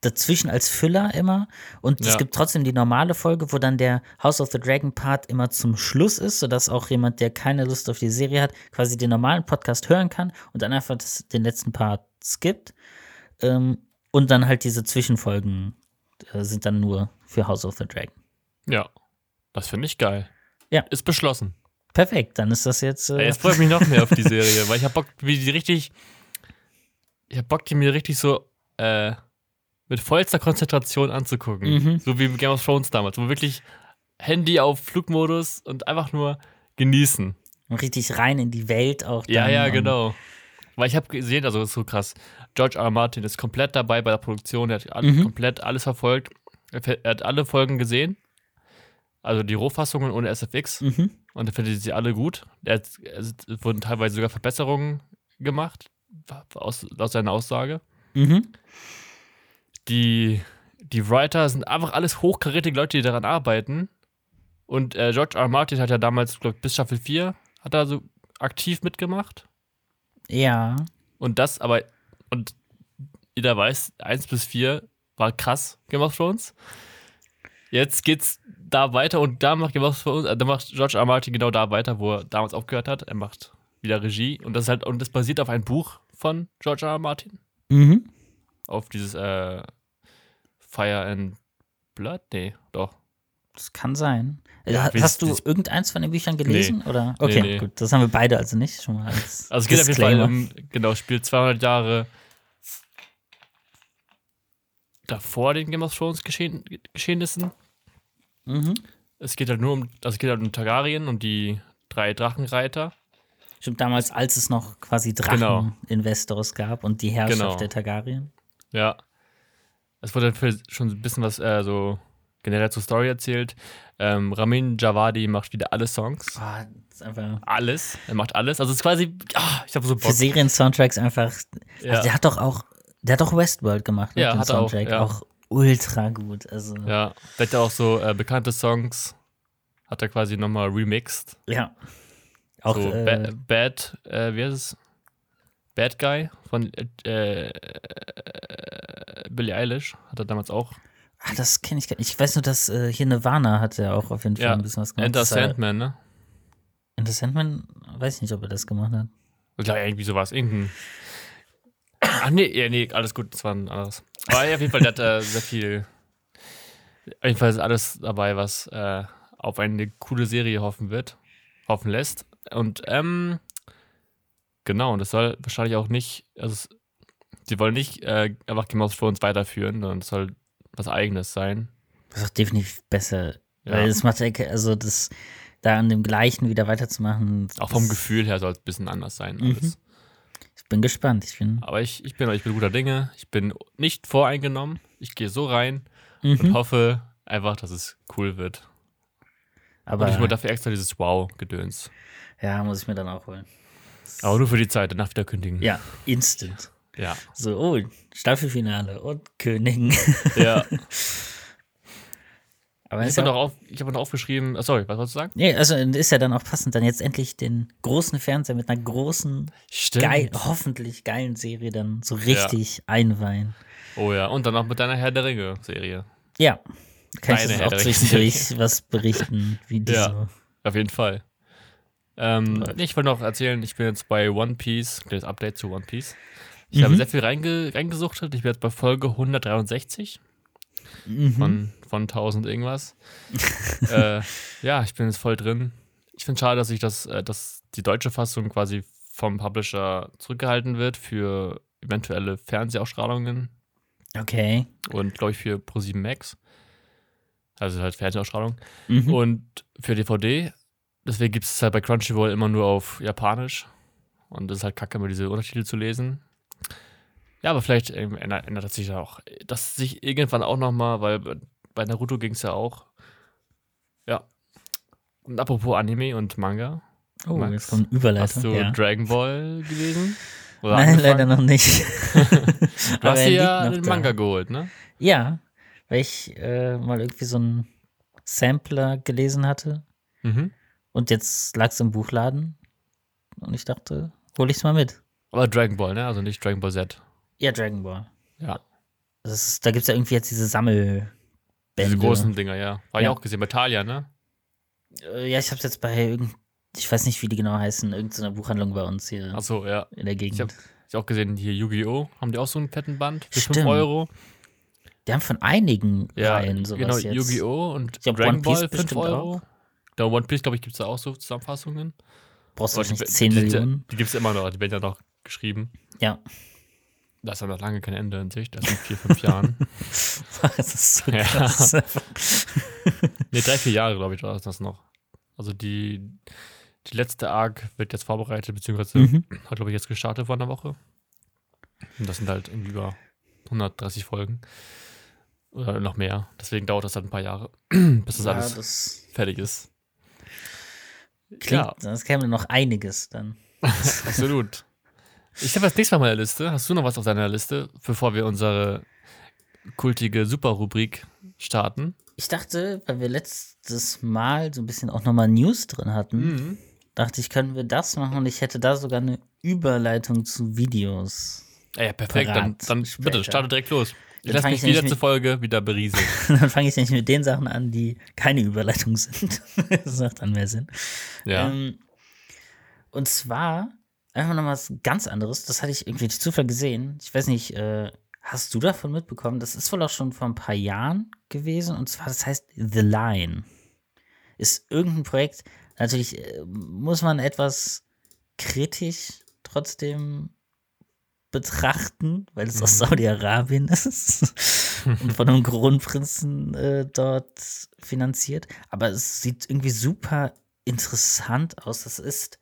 B: dazwischen als Füller immer. Und es
A: Ja.
B: gibt trotzdem die normale Folge, wo dann der House of the Dragon Part immer zum Schluss ist, sodass auch jemand, der keine Lust auf die Serie hat, quasi den normalen Podcast hören kann und dann einfach das, den letzten Part skippt. Ähm, und dann halt diese Zwischenfolgen äh, sind dann nur für House of the Dragon.
A: Ja, das finde ich geil.
B: Ja.
A: Ist beschlossen.
B: Perfekt, dann ist das jetzt. Äh,
A: jetzt freue ich mich noch mehr auf die Serie, weil ich hab Bock, wie die richtig. Ich hab Bock, die mir richtig so äh, mit vollster Konzentration anzugucken.
B: Mhm.
A: So wie Game of Thrones damals, wo wirklich Handy auf Flugmodus und einfach nur genießen.
B: richtig rein in die Welt auch.
A: Ja,
B: dann
A: ja,
B: und-
A: genau. Weil ich habe gesehen, also das ist so krass. George R. R. Martin ist komplett dabei bei der Produktion, er hat all,
B: Mhm.
A: komplett alles verfolgt. Er, er hat alle Folgen gesehen. Also die Rohfassungen ohne SFX.
B: Mhm.
A: Und er findet sie alle gut. Er hat, es wurden teilweise sogar Verbesserungen gemacht, aus, aus seiner Aussage.
B: Mhm.
A: Die, die Writer sind einfach alles hochkarätige Leute, die daran arbeiten. Und äh, George R. R. Martin hat ja damals, glaube ich, bis Staffel 4 hat er so aktiv mitgemacht.
B: Ja.
A: Und das aber, und jeder weiß, 1 bis 4 war krass, Game of Thrones. Jetzt geht's da weiter und da macht Game of Thrones, äh, da macht George R. R. Martin genau da weiter, wo er damals aufgehört hat. Er macht wieder Regie und das ist halt, und das basiert auf einem Buch von George R. R. Martin.
B: Mhm.
A: Auf dieses äh, Fire and Blood? Nee, doch.
B: Das kann sein.
A: Ja,
B: Hast du irgendeins von den Büchern gelesen? Oder? Okay,
A: nee.
B: gut. Das haben wir beide also nicht. Schon mal (laughs) als
A: Also es geht auf jeden Fall um, genau, spielt 200 Jahre davor den Game of Thrones Geschehen, Geschehnissen.
B: Mhm.
A: Es geht halt nur um, also es geht halt um Targaryen und die drei Drachenreiter.
B: Stimmt, damals, als es noch quasi
A: Genau.
B: Drachen-Investors gab und die Herrschaft
A: Genau.
B: der Targaryen.
A: Ja. Es wurde für schon ein bisschen was äh, so generell zur Story erzählt. Ähm, Ramin Javadi macht wieder alle Songs.
B: Ah, ist einfach
A: Alles. Er macht alles. Also es ist quasi, ah, ich habe so
B: für
A: Bock.
B: Serien-Soundtracks einfach.
A: Ja.
B: Also der hat doch auch, der hat doch Westworld gemacht, ne,
A: Ja, hat er auch,
B: Soundtrack.
A: ja.
B: auch ultra gut. Also, ja.
A: Ja, der hat ja auch so äh, bekannte Songs, hat er quasi nochmal remixed.
B: Auch,
A: so
B: äh,
A: ba Bad, äh, wie heißt es? Bad Guy von äh, äh, Billie Eilish hat er damals auch.
B: ah, das kenne ich gar nicht. Ich weiß nur, dass äh, hier Nirvana hat ja auch auf jeden Fall
A: Ja,
B: ein bisschen was gemacht.
A: Enter Sandman, ne?
B: Enter Sandman, weiß ich nicht, ob er das gemacht hat.
A: Glaube, irgendwie sowas. Irgendein. Ach nee, ja, nee, alles gut, das war ein anderes. Aber ja, auf jeden Fall, der hat äh, sehr viel. Auf jeden Fall ist alles dabei, was äh, auf eine coole Serie hoffen wird, hoffen lässt. Und ähm, genau, und das soll wahrscheinlich auch nicht, also es, sie wollen nicht äh, einfach Game of Thrones weiterführen, sondern es soll was eigenes sein.
B: Das ist auch definitiv besser.
A: Ja.
B: Weil das macht also das da an dem gleichen wieder weiterzumachen.
A: Auch vom Gefühl her soll es ein bisschen anders sein.
B: Mhm.
A: Alles.
B: bin gespannt. Ich bin.
A: Aber ich, ich, bin, ich bin guter Dinge. Ich bin nicht voreingenommen. Ich gehe so rein
B: Mhm.
A: und hoffe einfach, dass es cool wird.
B: Aber
A: und ich mir dafür extra dieses Wow-Gedöns.
B: ja, muss ich mir dann auch holen.
A: Aber nur für die Zeit, danach wieder kündigen.
B: Ja, instant.
A: Ja.
B: So, oh, Staffelfinale und Königen. (laughs)
A: ja. (laughs)
B: Aber
A: Ich habe
B: ja,
A: noch, auf, ich hab noch aufgeschrieben, sorry, was wolltest du sagen?
B: nee, also ist ja dann auch passend, dann jetzt endlich den großen Fernseher mit einer großen, geil, hoffentlich geilen Serie dann so richtig einweihen.
A: Oh ja, und dann noch mit deiner Herr der Ringe-Serie.
B: Ja, kann
A: Deine
B: ich auch zwischendurch was berichten, wie die
A: Ja.
B: so.
A: Auf jeden Fall. Ähm, ich wollte noch erzählen, ich bin jetzt bei One Piece, das Update zu One Piece. Ich
B: Mhm.
A: habe sehr viel reinge reingesuchtet. Ich bin jetzt bei Folge 163
B: Mhm.
A: von, von 1000 irgendwas. (laughs) äh, ja, ich bin jetzt voll drin. Ich finde schade, dass ich das, äh, dass die deutsche Fassung quasi vom Publisher zurückgehalten wird für eventuelle Fernsehausstrahlungen
B: Okay.
A: und glaube ich für Pro7 Max. Also halt Fernsehausstrahlung.
B: Mhm.
A: Und für DVD, deswegen gibt es halt bei Crunchyroll immer nur auf Japanisch. Und das ist halt kacke, immer diese Untertitel zu lesen. Ja, aber vielleicht ähm, ändert, ändert das sich ja auch. Das sich irgendwann auch nochmal, weil bei- bei Naruto ging es ja auch. Ja. Und apropos Anime und Manga.
B: oh,
A: Max,
B: jetzt kommt
A: Hast
B: Überleitung.
A: du
B: Ja.
A: Dragon Ball gelesen? Oder
B: Nein,
A: angefangen?
B: leider noch nicht. (laughs)
A: Du hast dir ja den
B: da.
A: Manga geholt, ne?
B: Ja, weil ich äh, mal irgendwie so einen Sampler gelesen hatte
A: Mhm.
B: und jetzt lag es im Buchladen und ich dachte, hol ich's mal mit.
A: Aber Dragon Ball, ne? Also nicht Dragon Ball Z.
B: Ja, Dragon Ball.
A: Ja.
B: Das ist, da gibt es ja irgendwie jetzt diese Sammelbände.
A: Diese großen Dinger, ja. War ich
B: Ja.
A: auch gesehen bei Talia, ne?
B: Äh, Ja, ich hab's jetzt bei irgend, ich weiß nicht, wie die genau heißen, irgendeiner Buchhandlung bei uns hier
A: Achso, ja.
B: in der Gegend.
A: hab- Ich auch gesehen, hier Yu-Gi-Oh! haben die auch so einen fetten Band für 5
B: Stimmt.
A: Euro.
B: die haben von einigen
A: Ja,
B: Reihen sowas
A: genau,
B: jetzt.
A: Yu-Gi-Oh! und
B: Ich glaub,
A: Dragon
B: One Piece
A: Ball 5
B: bestimmt
A: Euro. Da One Piece, glaube ich, gibt es da auch so Zusammenfassungen.
B: Brauchst du
A: die,
B: wahrscheinlich 10
A: die,
B: Millionen.
A: Die, die gibt es immer noch, die werden ja noch geschrieben.
B: Ja.
A: Da ist ja noch lange kein Ende in Sicht, erst in vier, fünf Jahren. (laughs)
B: das ist so
A: Ja.
B: krass. (laughs)
A: Ne, drei, vier Jahre, glaube ich, war das noch. Also die, die letzte Arc wird jetzt vorbereitet, beziehungsweise
B: Mhm.
A: hat, glaube ich, jetzt gestartet vor einer Woche. Und das sind halt irgendwie über 130 Folgen. Oder noch mehr. Deswegen dauert das halt ein paar Jahre, (clears throat) bis das
B: ja,
A: alles
B: das
A: fertig ist.
B: klingt,
A: Ja,
B: das käme noch einiges dann. (laughs)
A: absolut. Ich habe als nächstes Mal auf meiner Liste. Hast du noch was auf deiner Liste, bevor wir unsere kultige Super-Rubrik starten?
B: Ich dachte, weil wir letztes Mal so ein bisschen auch nochmal News drin hatten,
A: Mhm.
B: dachte ich, können wir das machen und ich hätte da sogar eine Überleitung zu Videos.
A: Ja, ja perfekt. Dann, dann bitte, starte direkt los. Ich lasse mich
B: ich
A: die letzte
B: mit-
A: Folge wieder berieseln. (laughs)
B: dann fange ich nämlich mit den Sachen an, die keine Überleitung sind. (laughs) das macht dann mehr Sinn.
A: Ja.
B: Ähm, und zwar einfach noch was ganz anderes. Das hatte ich irgendwie durch Zufall gesehen. Ich weiß nicht, äh, hast du davon mitbekommen? Das ist wohl auch schon vor ein paar Jahren gewesen. Und zwar, das heißt The Line. Ist irgendein Projekt. Natürlich äh, muss man etwas kritisch trotzdem betrachten, weil es aus
A: Mhm.
B: Saudi-Arabien (laughs) ist und von einem Kronprinzen äh, dort finanziert. Aber es sieht irgendwie super interessant aus. Das ist,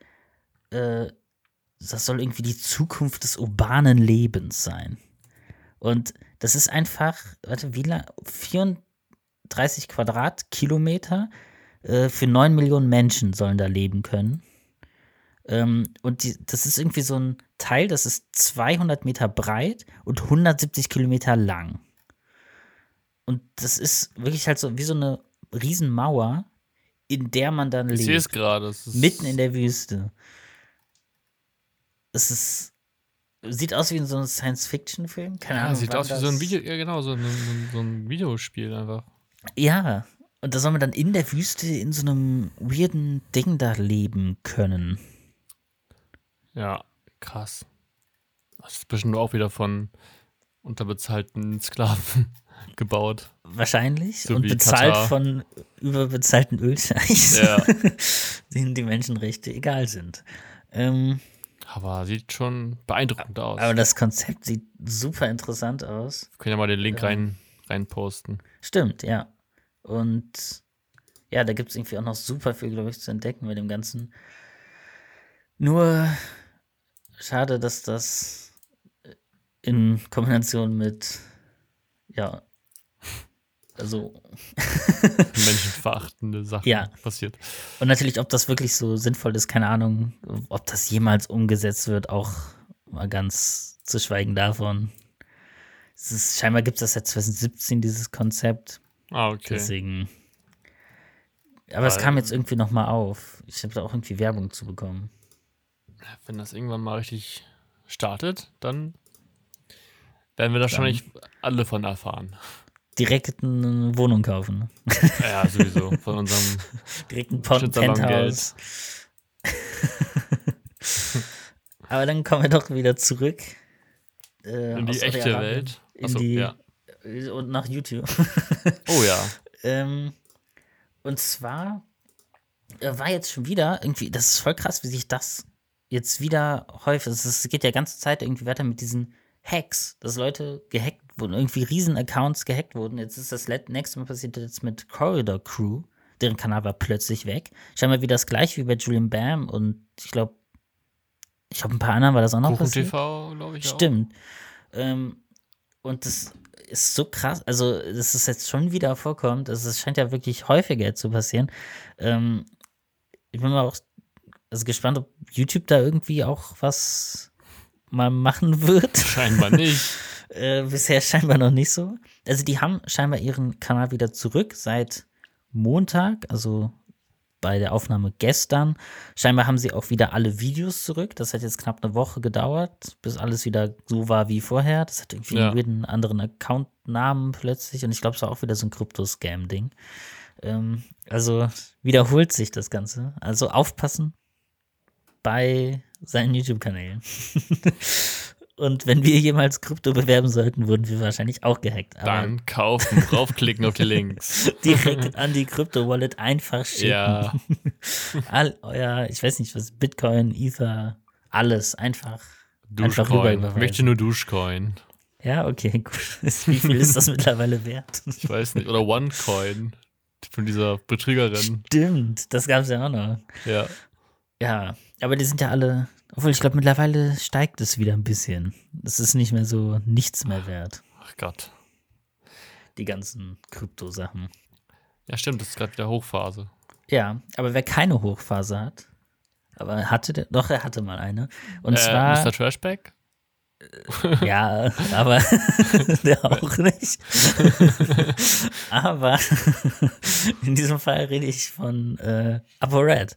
B: äh, das soll irgendwie die Zukunft des urbanen Lebens sein. Und das ist einfach, warte, wie lang? 34 Quadratkilometer äh, für 9 Millionen Menschen sollen da leben können. Ähm, und die, das ist irgendwie so ein Teil, das ist 200 Meter breit und 170 Kilometer lang. Und das ist wirklich halt so wie so eine Riesenmauer, in der man dann
A: Ich sehe
B: lebt.
A: es gerade. es ist-
B: Mitten in der Wüste. Es ist. Sieht aus wie in so einem Science-Fiction-Film. Keine
A: Ja,
B: Ahnung.
A: sieht aus wie so ein Video, ja genau, so ein, so ein, so ein Videospiel einfach.
B: Ja. Und da soll man dann in der Wüste in so einem weirden Ding da leben können.
A: Ja, krass. Das ist bestimmt auch wieder von unterbezahlten Sklaven (laughs) gebaut.
B: Wahrscheinlich.
A: So
B: und bezahlt
A: Katar.
B: von überbezahlten Ölscheichs,
A: Ja. (laughs)
B: denen die Menschenrechte egal sind. Ähm,
A: Aber sieht schon beeindruckend aus.
B: aber das Konzept sieht super interessant aus.
A: Wir können ja mal den Link
B: Ja.
A: rein, rein posten.
B: Stimmt, ja. Und ja, da gibt es irgendwie auch noch super viel, glaube ich, zu entdecken mit dem Ganzen. Nur, schade, dass das in Kombination mit, ja, also (laughs)
A: Menschenverachtende Sachen
B: Ja.
A: passiert.
B: Und natürlich, ob das wirklich so sinnvoll ist, keine Ahnung. Ob das jemals umgesetzt wird, auch mal ganz zu schweigen davon. Es ist, scheinbar gibt es das seit 2017, dieses Konzept.
A: Ah, okay.
B: Deswegen. Aber es
A: Weil-
B: kam jetzt irgendwie nochmal auf. Ich habe da auch irgendwie Werbung zu bekommen.
A: Wenn das irgendwann mal richtig startet, dann werden wir da schon nicht alle von erfahren.
B: Direkt eine Wohnung kaufen.
A: Ja, sowieso. Von unserem (laughs)
B: Direkt ein Pon-
A: Schützermann
B: Penthouse. (laughs) Aber dann kommen wir doch wieder zurück. Äh,
A: in die echte
B: Saudi-Arabien
A: Welt.
B: In
A: Achso,
B: die,
A: ja.
B: Und nach YouTube. (laughs)
A: Oh ja.
B: Ähm, und zwar äh, war jetzt schon wieder irgendwie, das ist voll krass, wie sich das jetzt wieder häufig, es geht ja ganze Zeit irgendwie weiter mit diesen Hacks, dass Leute gehackt wurden, irgendwie Riesen-Accounts gehackt wurden. Jetzt ist das nächste Mal passiert jetzt mit Corridor Crew, deren Kanal war plötzlich weg. Scheinbar wieder das gleiche wie bei Julian Bam und ich glaube, ich glaube, ein paar anderen war das auch noch
A: Kuchen
B: passiert.
A: TV, glaube ich. Auch.
B: Stimmt. Ähm, und das ist so krass, also dass es jetzt schon wieder vorkommt, also es scheint ja wirklich häufiger zu passieren. Ähm, ich bin mal auch also gespannt, ob YouTube da irgendwie auch was mal machen (laughs) wird.
A: Scheinbar nicht.
B: Äh, bisher (laughs) scheinbar noch nicht so. Also die haben scheinbar ihren Kanal wieder zurück seit Montag, also bei der Aufnahme gestern. Scheinbar haben sie auch wieder alle Videos zurück. Das hat jetzt knapp eine Woche gedauert, bis alles wieder so war wie vorher. Das hat irgendwie
A: Ja.
B: einen anderen Account-Namen plötzlich. Und ich glaube, es war auch wieder so ein Krypto-Scam-Ding. Ähm, also wiederholt sich das Ganze. Also aufpassen bei seinen YouTube-Kanälen. (laughs) Und wenn wir jemals Krypto bewerben sollten, wurden wir wahrscheinlich auch gehackt. Aber
A: Dann kaufen, raufklicken auf die (laughs) Links.
B: direkt an die Krypto-Wallet einfach schicken.
A: Ja, (laughs)
B: All euer, ich weiß nicht was, Bitcoin, Ether, alles einfach. Einfach
A: Duschcoin.
B: rüberüberweisen.
A: Ich möchte nur Duschcoin.
B: Ja, okay, (laughs) gut. Wie viel ist das mittlerweile wert?
A: Ich weiß nicht. Oder OneCoin. Von dieser Betrügerin.
B: Stimmt, das gab es ja auch noch.
A: Ja.
B: Ja, aber die sind ja alle, obwohl ich glaube, mittlerweile steigt es wieder ein bisschen. Es ist nicht mehr so nichts mehr wert,
A: Ach Gott.
B: die ganzen Krypto-Sachen.
A: Ja, stimmt. Das ist gerade wieder Hochphase.
B: Ja, aber wer keine Hochphase hat, aber hatte der, doch, er hatte mal eine. Und
A: Äh,
B: zwar,
A: Mr. Trashback?
B: ja, (laughs) aber (laughs) der auch nicht. (laughs) aber in diesem Fall rede ich von äh, ApoRed.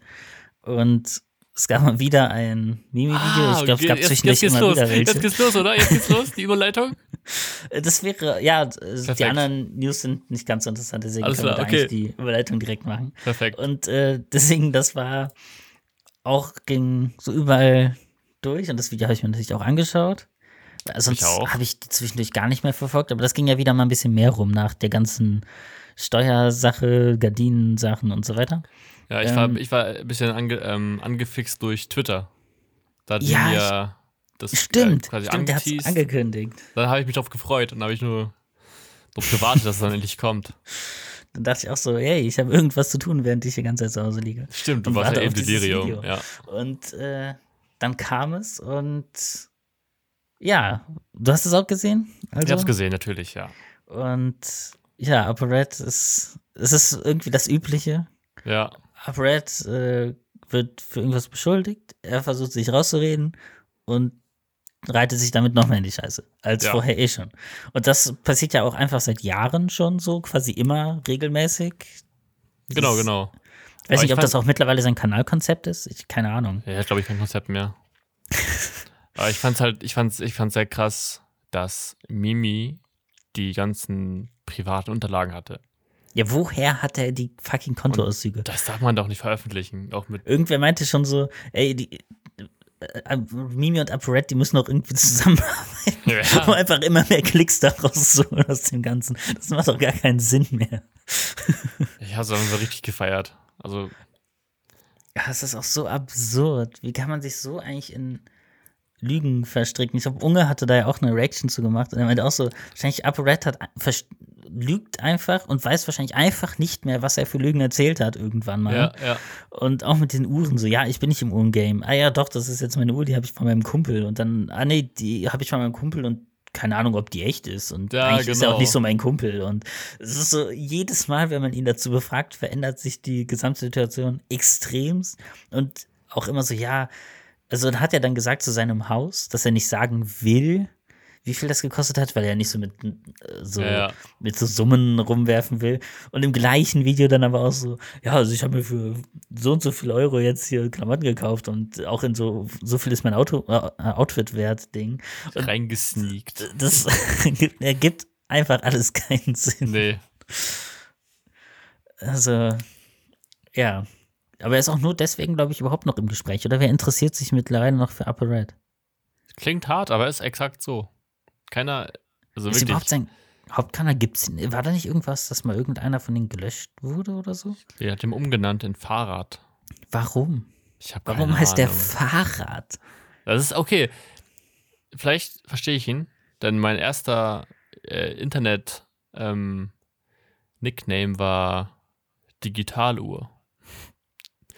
B: Und es gab mal wieder ein Mimi-Video. ich glaube, es gab
A: Ah, jetzt,
B: zwischendurch immer
A: los.
B: wieder welche.
A: Jetzt geht's los, oder? Jetzt geht's los, die Überleitung. (laughs)
B: Das wäre, ja, äh, die
A: Perfekt.
B: anderen News sind nicht ganz so interessant, deswegen
A: Alles
B: können wir
A: okay.
B: eigentlich die Überleitung direkt machen.
A: Perfekt.
B: Und äh, deswegen, das war auch, ging so überall durch und das Video habe ich mir natürlich auch angeschaut. Sonst habe ich die zwischendurch gar nicht mehr verfolgt, aber das ging ja wieder mal ein bisschen mehr rum nach der ganzen Steuersache, Gardinensachen und so weiter.
A: Ja, ich, war,
B: ähm,
A: ich war ein bisschen ange, ähm, angefixt durch Twitter. Da hat
B: Ja,
A: die ja das
B: Stimmt,
A: äh, quasi
B: stimmt, der es angekündigt.
A: Dann habe ich mich drauf gefreut und habe ich nur darauf gewartet, dass es dann endlich kommt. (laughs)
B: Dann dachte ich auch so, hey, ich habe irgendwas zu tun, während ich die ganze Zeit zu Hause liege.
A: Stimmt, du warst ja
B: dieses
A: Delirium. Ja.
B: Und äh, dann kam es und ja, du hast es auch gesehen? Also?
A: Ich hab's gesehen, natürlich, ja.
B: Und ja, ApoRed ist, es ist irgendwie das Übliche.
A: Ja,
B: ApoRed äh, wird für irgendwas beschuldigt, er versucht sich rauszureden und reitet sich damit noch mehr in die Scheiße, als
A: Ja.
B: vorher eh schon. Und das passiert ja auch einfach seit Jahren schon so, quasi immer regelmäßig.
A: genau,
B: Das-
A: genau.
B: Ich weiß nicht,
A: ich
B: ob das auch mittlerweile sein Kanalkonzept ist. Ich, keine Ahnung.
A: Ja, ich glaube, ich kein Konzept mehr. (laughs) Aber ich fand's halt, ich fand's, ich fand's sehr krass, dass Mimi die ganzen privaten Unterlagen hatte.
B: Ja, woher hat er die fucking Kontoauszüge?
A: Das darf man doch nicht veröffentlichen. Auch mit.
B: Irgendwer meinte schon so, ey, die, äh, Mimi und ApoRed, die müssen auch irgendwie zusammenarbeiten,
A: Ja. (laughs)
B: um einfach immer mehr Klicks daraus zu holen aus dem Ganzen. Das macht doch gar keinen Sinn mehr.
A: Ich habe es einfach richtig gefeiert. Also,
B: Ja, es ist auch so absurd. Wie kann man sich so eigentlich in Lügen verstricken? Ich glaube, Unge hatte da ja auch eine Reaction zu gemacht und er meinte auch so, wahrscheinlich ApoRed hat lügt einfach und weiß wahrscheinlich einfach nicht mehr, was er für Lügen erzählt hat irgendwann mal.
A: Ja, ja.
B: Und auch mit den Uhren so, ja, ich bin nicht im Uhrengame. Ah ja, doch, das ist jetzt meine Uhr, die habe ich von meinem Kumpel. Und dann, ah nee, die habe ich von meinem Kumpel und keine Ahnung, ob die echt ist. Und
A: Ja,
B: eigentlich ist er auch
A: genau.
B: nicht so mein Kumpel. Und es ist so, jedes Mal, wenn man ihn dazu befragt, verändert sich die Gesamtsituation extremst. Und auch immer so, ja, also hat er dann gesagt zu seinem Haus, dass er nicht sagen will, wie viel das gekostet hat, weil er nicht so mit äh, so,
A: Ja,
B: mit so Summen rumwerfen will. Und im gleichen Video dann aber auch so, ja, also ich habe mir für so und so viel Euro jetzt hier Klamotten gekauft und auch in so, so viel ist mein Auto, äh, Outfit wert, Ding.
A: Reingesneakt.
B: Das (laughs) ergibt einfach alles (laughs) keinen Sinn.
A: Nee.
B: Also, ja. Aber er ist auch nur deswegen, glaube ich, überhaupt noch im Gespräch. Oder wer interessiert sich mittlerweile noch für Upper Red?
A: Klingt hart, aber ist exakt so. Keiner, also
B: Ist
A: wirklich.
B: überhaupt sein Hauptkanal? Gibt's, war da nicht irgendwas, dass mal irgendeiner von denen gelöscht wurde oder so?
A: Der hat ihn umgenannt in Fahrrad.
B: Warum?
A: Ich habe
B: Warum heißt der
A: Ahnung.
B: Fahrrad?
A: Das ist okay. Vielleicht verstehe ich ihn, denn mein erster äh, Internet ähm, Nickname war Digitaluhr.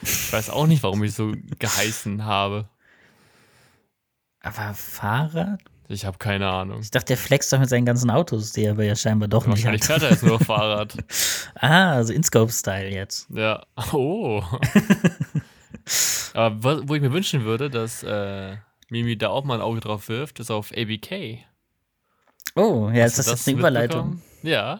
A: Ich weiß auch nicht, warum ich so geheißen habe.
B: Aber Fahrrad?
A: Ich habe keine Ahnung.
B: Ich dachte, der flext doch mit seinen ganzen Autos, die er aber ja scheinbar doch nicht
A: Wahrscheinlich
B: hat.
A: fährt er jetzt nur (laughs) Fahrrad.
B: Ah, also InScope-Style jetzt.
A: Ja. (laughs) Oh. (laughs) Aber wo, ich mir wünschen würde, dass äh, Mimi da auch mal ein Auge drauf wirft, ist auf ABK.
B: Oh, ja,
A: Hast
B: ist
A: du
B: das jetzt eine Überleitung?
A: Ja.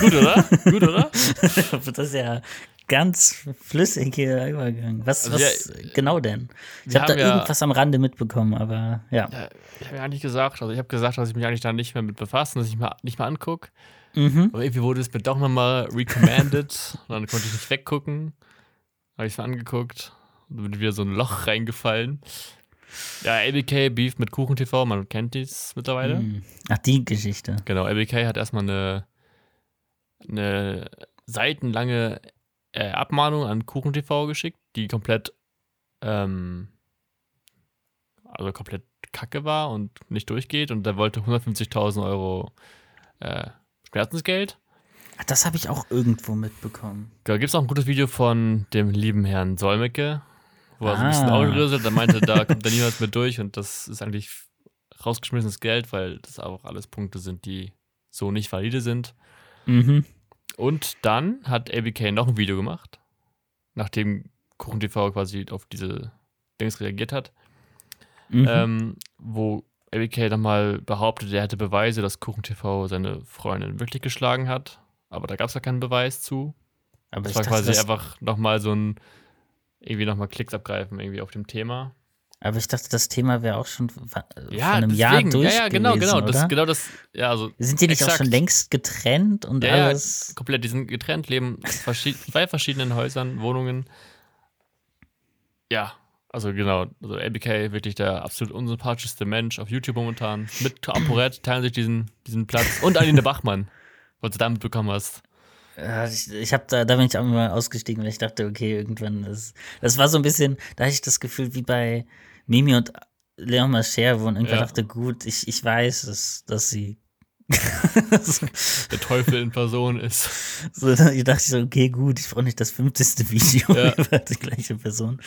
A: Gut, oder? Gut, oder?
B: das ist ja ganz flüssig hier übergegangen. Was,
A: Also
B: was
A: ja,
B: genau denn? Ich
A: wir
B: habe da
A: ja-
B: irgendwas am Rande mitbekommen, aber ja.
A: Ja, ich habe ja eigentlich gesagt, also ich habe gesagt, dass ich mich eigentlich da nicht mehr mit befasse, dass ich mal nicht mal angucke.
B: Mhm.
A: Aber irgendwie wurde es mir doch nochmal recommended (laughs) und dann konnte ich nicht weggucken. Habe ich es angeguckt und bin wieder so ein Loch reingefallen. Ja, ABK Beef mit Kuchen TV, man kennt dies mittlerweile.
B: Hm. Ach, die Geschichte.
A: Genau, ABK hat erstmal eine, eine seitenlange äh, Abmahnung an Kuchen TV geschickt, die komplett, ähm, also komplett kacke war und nicht durchgeht und der wollte 150.000 Euro äh, Schmerzensgeld.
B: Ach, das habe ich auch irgendwo mitbekommen.
A: Da gibt es auch ein gutes Video von dem lieben Herrn Solmecke, wo er so ein bisschen
B: Ah.
A: aufgerüstet, der meinte, da kommt er niemals mit durch und das ist eigentlich rausgeschmissenes Geld, weil das auch alles Punkte sind, die so nicht valide sind.
B: Mhm.
A: Und dann hat ABK noch ein Video gemacht, nachdem Kuchen TV quasi auf diese Dings reagiert hat,
B: Mhm.
A: ähm, wo ABK nochmal behauptet, er hätte Beweise, dass Kuchen TV seine Freundin wirklich geschlagen hat. Aber da gab es ja keinen Beweis zu.
B: aber
A: Das war
B: dachte,
A: quasi
B: das,
A: einfach nochmal so ein, irgendwie nochmal Klicks abgreifen, irgendwie auf dem Thema.
B: Aber ich dachte, das Thema wäre auch schon wa-
A: Ja,
B: vor einem
A: deswegen,
B: Jahr durch
A: ja, ja, genau,
B: gewesen,
A: genau.
B: oder?
A: Das, genau das, ja, also
B: Sind die nicht auch
A: exakt.
B: schon längst getrennt und
A: Ja, ja,
B: alles?
A: komplett, die sind getrennt, leben verschied (laughs) zwei verschiedenen Häusern, Wohnungen. Ja, also genau, also ABK wirklich der absolut unsympathischste Mensch auf YouTube momentan. Mit (clears throat) ApoRed teilen sich diesen, diesen Platz und Aline Bachmann, (laughs) was du damit bekommen hast.
B: Ja, ich, ich habe da, da bin ich auch mal ausgestiegen, weil ich dachte, okay, irgendwann ist. Das war so ein bisschen, da hatte ich das Gefühl wie bei Mimi und Leon Mascher, man irgendwann
A: Ja.
B: dachte, gut, ich, ich weiß, dass, dass sie.
A: Der Teufel in Person ist. (laughs)
B: so, ich dachte so, okay, gut, ich brauche nicht das 50. Video
A: Ja. (laughs)
B: über die gleiche Person.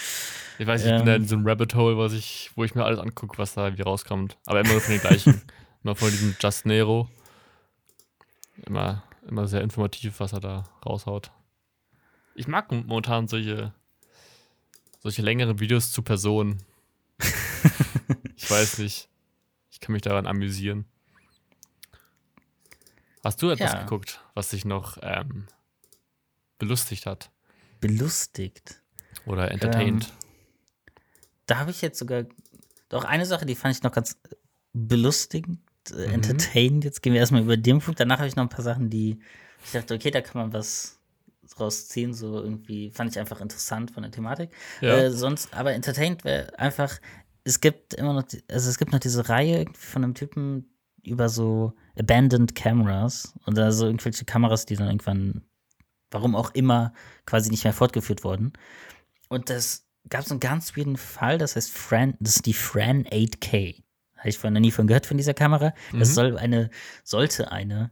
A: Ich weiß, ich bin
B: Ähm.
A: da in so einem Rabbit Hole, was ich, wo ich mir alles angucke, was da irgendwie rauskommt. Aber immer nur von den gleichen. (laughs) immer von diesem Just Nero. Immer, immer sehr informativ, was er da raushaut. Ich mag momentan solche, solche längeren Videos zu Personen. (laughs) ich weiß nicht. Ich kann mich daran amüsieren. Hast du etwas
B: Ja.
A: geguckt, was dich noch ähm, belustigt hat?
B: Belustigt.
A: Oder entertained?
B: Da habe ich jetzt sogar doch eine Sache, die fand ich noch ganz belustigend, äh,
A: Mhm.
B: entertainend. Jetzt gehen wir erstmal über den Punkt. Danach habe ich noch ein paar Sachen, die ich dachte, okay, da kann man was rausziehen. So irgendwie fand ich einfach interessant von der Thematik.
A: Ja.
B: Äh, sonst, aber entertained wäre einfach, es gibt immer noch, also es gibt noch diese Reihe von einem Typen über so Abandoned Cameras und da so irgendwelche Kameras, die dann irgendwann, warum auch immer, quasi nicht mehr fortgeführt wurden. Und das gab so einen ganz weirden Fall, das heißt Fran, das ist die Fran 8K. Habe ich vorhin noch nie von gehört von dieser Kamera. Das
A: Mhm.
B: soll eine, sollte eine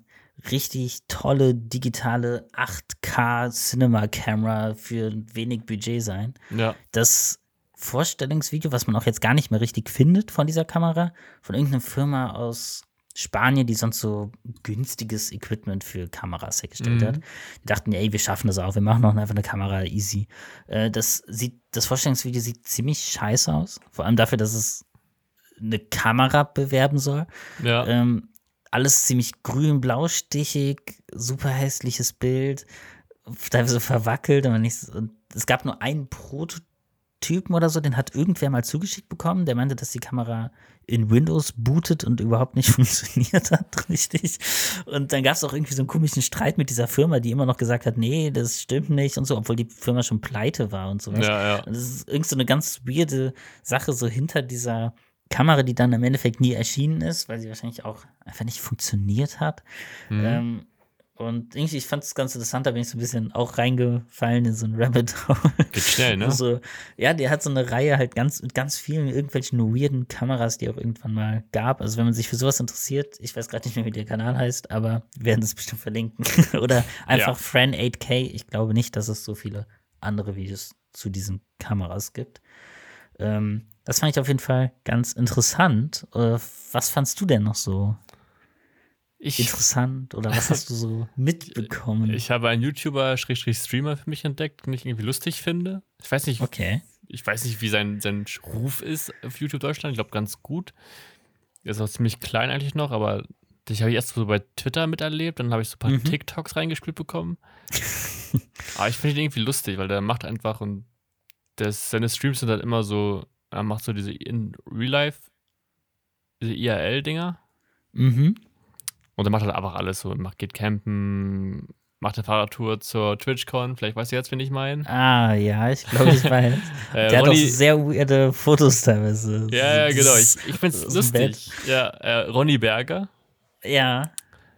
B: richtig tolle digitale 8K Cinema Camera für wenig Budget sein.
A: Ja.
B: Das Vorstellungsvideo, was man auch jetzt gar nicht mehr richtig findet von dieser Kamera, von irgendeiner Firma aus Spanien, die sonst so günstiges Equipment für Kameras hergestellt
A: Mhm.
B: hat. Die dachten, ey, wir schaffen das auch, wir machen noch einfach eine Kamera easy. Äh, das sieht, das Vorstellungsvideo sieht ziemlich scheiße aus. Vor allem dafür, dass es eine Kamera bewerben soll.
A: Ja.
B: Ähm, alles ziemlich grün, blaustichig, super hässliches Bild, teilweise verwackelt. Man nicht, und es gab nur einen Prototypen oder so, den hat irgendwer mal zugeschickt bekommen. Der meinte, dass die Kamera in Windows bootet und überhaupt nicht (laughs) funktioniert hat, (laughs) richtig. Und dann gab es auch irgendwie so einen komischen Streit mit dieser Firma, die immer noch gesagt hat, nee, das stimmt nicht und so, obwohl die Firma schon pleite war und sowas.
A: ja, ja.
B: Und das ist irgend so eine ganz weirde Sache so hinter dieser Kamera, die dann im Endeffekt nie erschienen ist, weil sie wahrscheinlich auch einfach nicht funktioniert hat.
A: Mhm.
B: Ähm, und irgendwie, ich fand es ganz interessant, da bin ich so ein bisschen auch reingefallen in so ein Rabbit Hole.
A: Geht schnell, ne? (laughs)
B: Also, ja, der hat so eine Reihe halt ganz mit ganz vielen irgendwelchen weirden Kameras, die auch irgendwann mal gab. Also, wenn man sich für sowas interessiert, ich weiß gerade nicht mehr, wie der Kanal heißt, aber wir werden das bestimmt verlinken. (laughs) Oder einfach
A: Ja.
B: Fran 8K. Ich glaube nicht, dass es so viele andere Videos zu diesen Kameras gibt. Ähm, das fand ich auf jeden Fall ganz interessant. Äh, was fandst du denn noch so
A: ich,
B: interessant oder was hast du so (laughs) mitbekommen?
A: ich habe einen YouTuber-Streamer für mich entdeckt, den ich irgendwie lustig finde. Ich weiß nicht,
B: okay.
A: ich weiß nicht, wie sein, sein Ruf ist auf YouTube Deutschland. Ich glaube, ganz gut. Er ist auch ziemlich klein eigentlich noch, aber dich habe ich erst so bei Twitter miterlebt. Dann habe ich so ein paar
B: Mhm.
A: TikToks reingespielt bekommen. (laughs) aber ich finde ihn irgendwie lustig, weil der macht einfach und das, seine Streams sind halt immer so, er macht so diese in Real Life, diese IRL-Dinger.
B: Mhm.
A: Und er macht halt einfach alles so. Macht, geht campen, macht eine Fahrradtour zur TwitchCon. Vielleicht weißt du jetzt, wen ich meine.
B: Ah, ja, ich glaube, ich weiß. (laughs)
A: Äh,
B: Der hat auch
A: Ronny-
B: sehr weirde Fotos teilweise.
A: Ja, ja, genau. Ich, ich finde es lustig. Ja, äh, Ronny Berger.
B: Ja.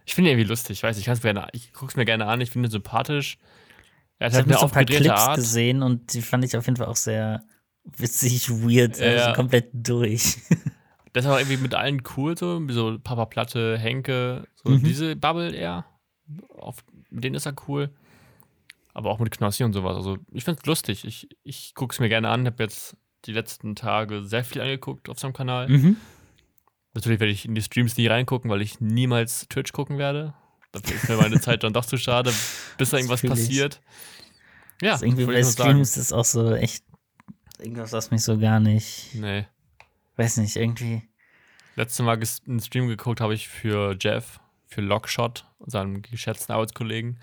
A: Ich finde ihn irgendwie lustig. Ich weiß, ich, gerne, ich gucke es mir gerne an. Ich finde ihn sympathisch. Er hat
B: Ich
A: halt
B: habe so ein paar Clips
A: Art.
B: gesehen und die fand ich auf jeden Fall auch sehr witzig, weird,
A: Ja,
B: also komplett durch.
A: Der ist aber irgendwie mit allen cool, so, wie so Papa Platte, Henke, so
B: Mhm.
A: diese Bubble eher. Auf, mit denen ist er cool. Aber auch mit Knossi und sowas. Also ich finde es lustig. Ich, ich gucke es mir gerne an. Habe jetzt die letzten Tage sehr viel angeguckt auf seinem Kanal.
B: mhm.
A: Natürlich werde ich in die Streams nie reingucken, weil ich niemals Twitch gucken werde. Dafür ist mir meine (laughs) Zeit dann doch zu schade, bis da irgendwas passiert. Ja,
B: Also irgendwie bei
A: nur sagen.
B: Streams ist auch so echt irgendwas, was mich so gar nicht,
A: Nee.
B: weiß nicht, irgendwie.
A: Letztes Mal einen Stream geguckt habe ich für Jeff, für Lockshot, seinem geschätzten Arbeitskollegen.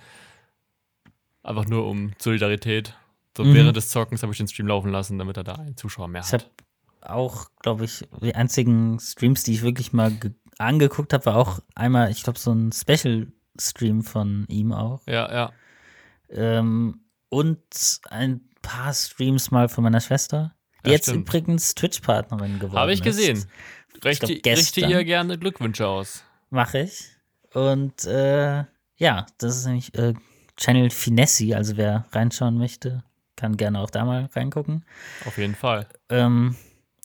A: Einfach nur um Solidarität. So
B: Mhm.
A: während des Zockens habe ich den Stream laufen lassen, damit er da einen Zuschauer mehr
B: Ich habe
A: hat.
B: auch, glaube ich, die einzigen Streams, die ich wirklich mal ge- angeguckt habe, war auch einmal, ich glaube, so ein Special-Stream von ihm auch.
A: Ja, ja.
B: Ähm, und ein paar Streams mal von meiner Schwester, die
A: Ja,
B: jetzt
A: stimmt.
B: übrigens Twitch-Partnerin geworden ist.
A: Habe ich gesehen. Richte,
B: glaub,
A: richte ihr gerne Glückwünsche aus.
B: Mache ich. Und äh, ja, das ist nämlich äh, Channel Finessi, also wer reinschauen möchte, kann gerne auch da mal reingucken.
A: Auf jeden Fall.
B: Ähm,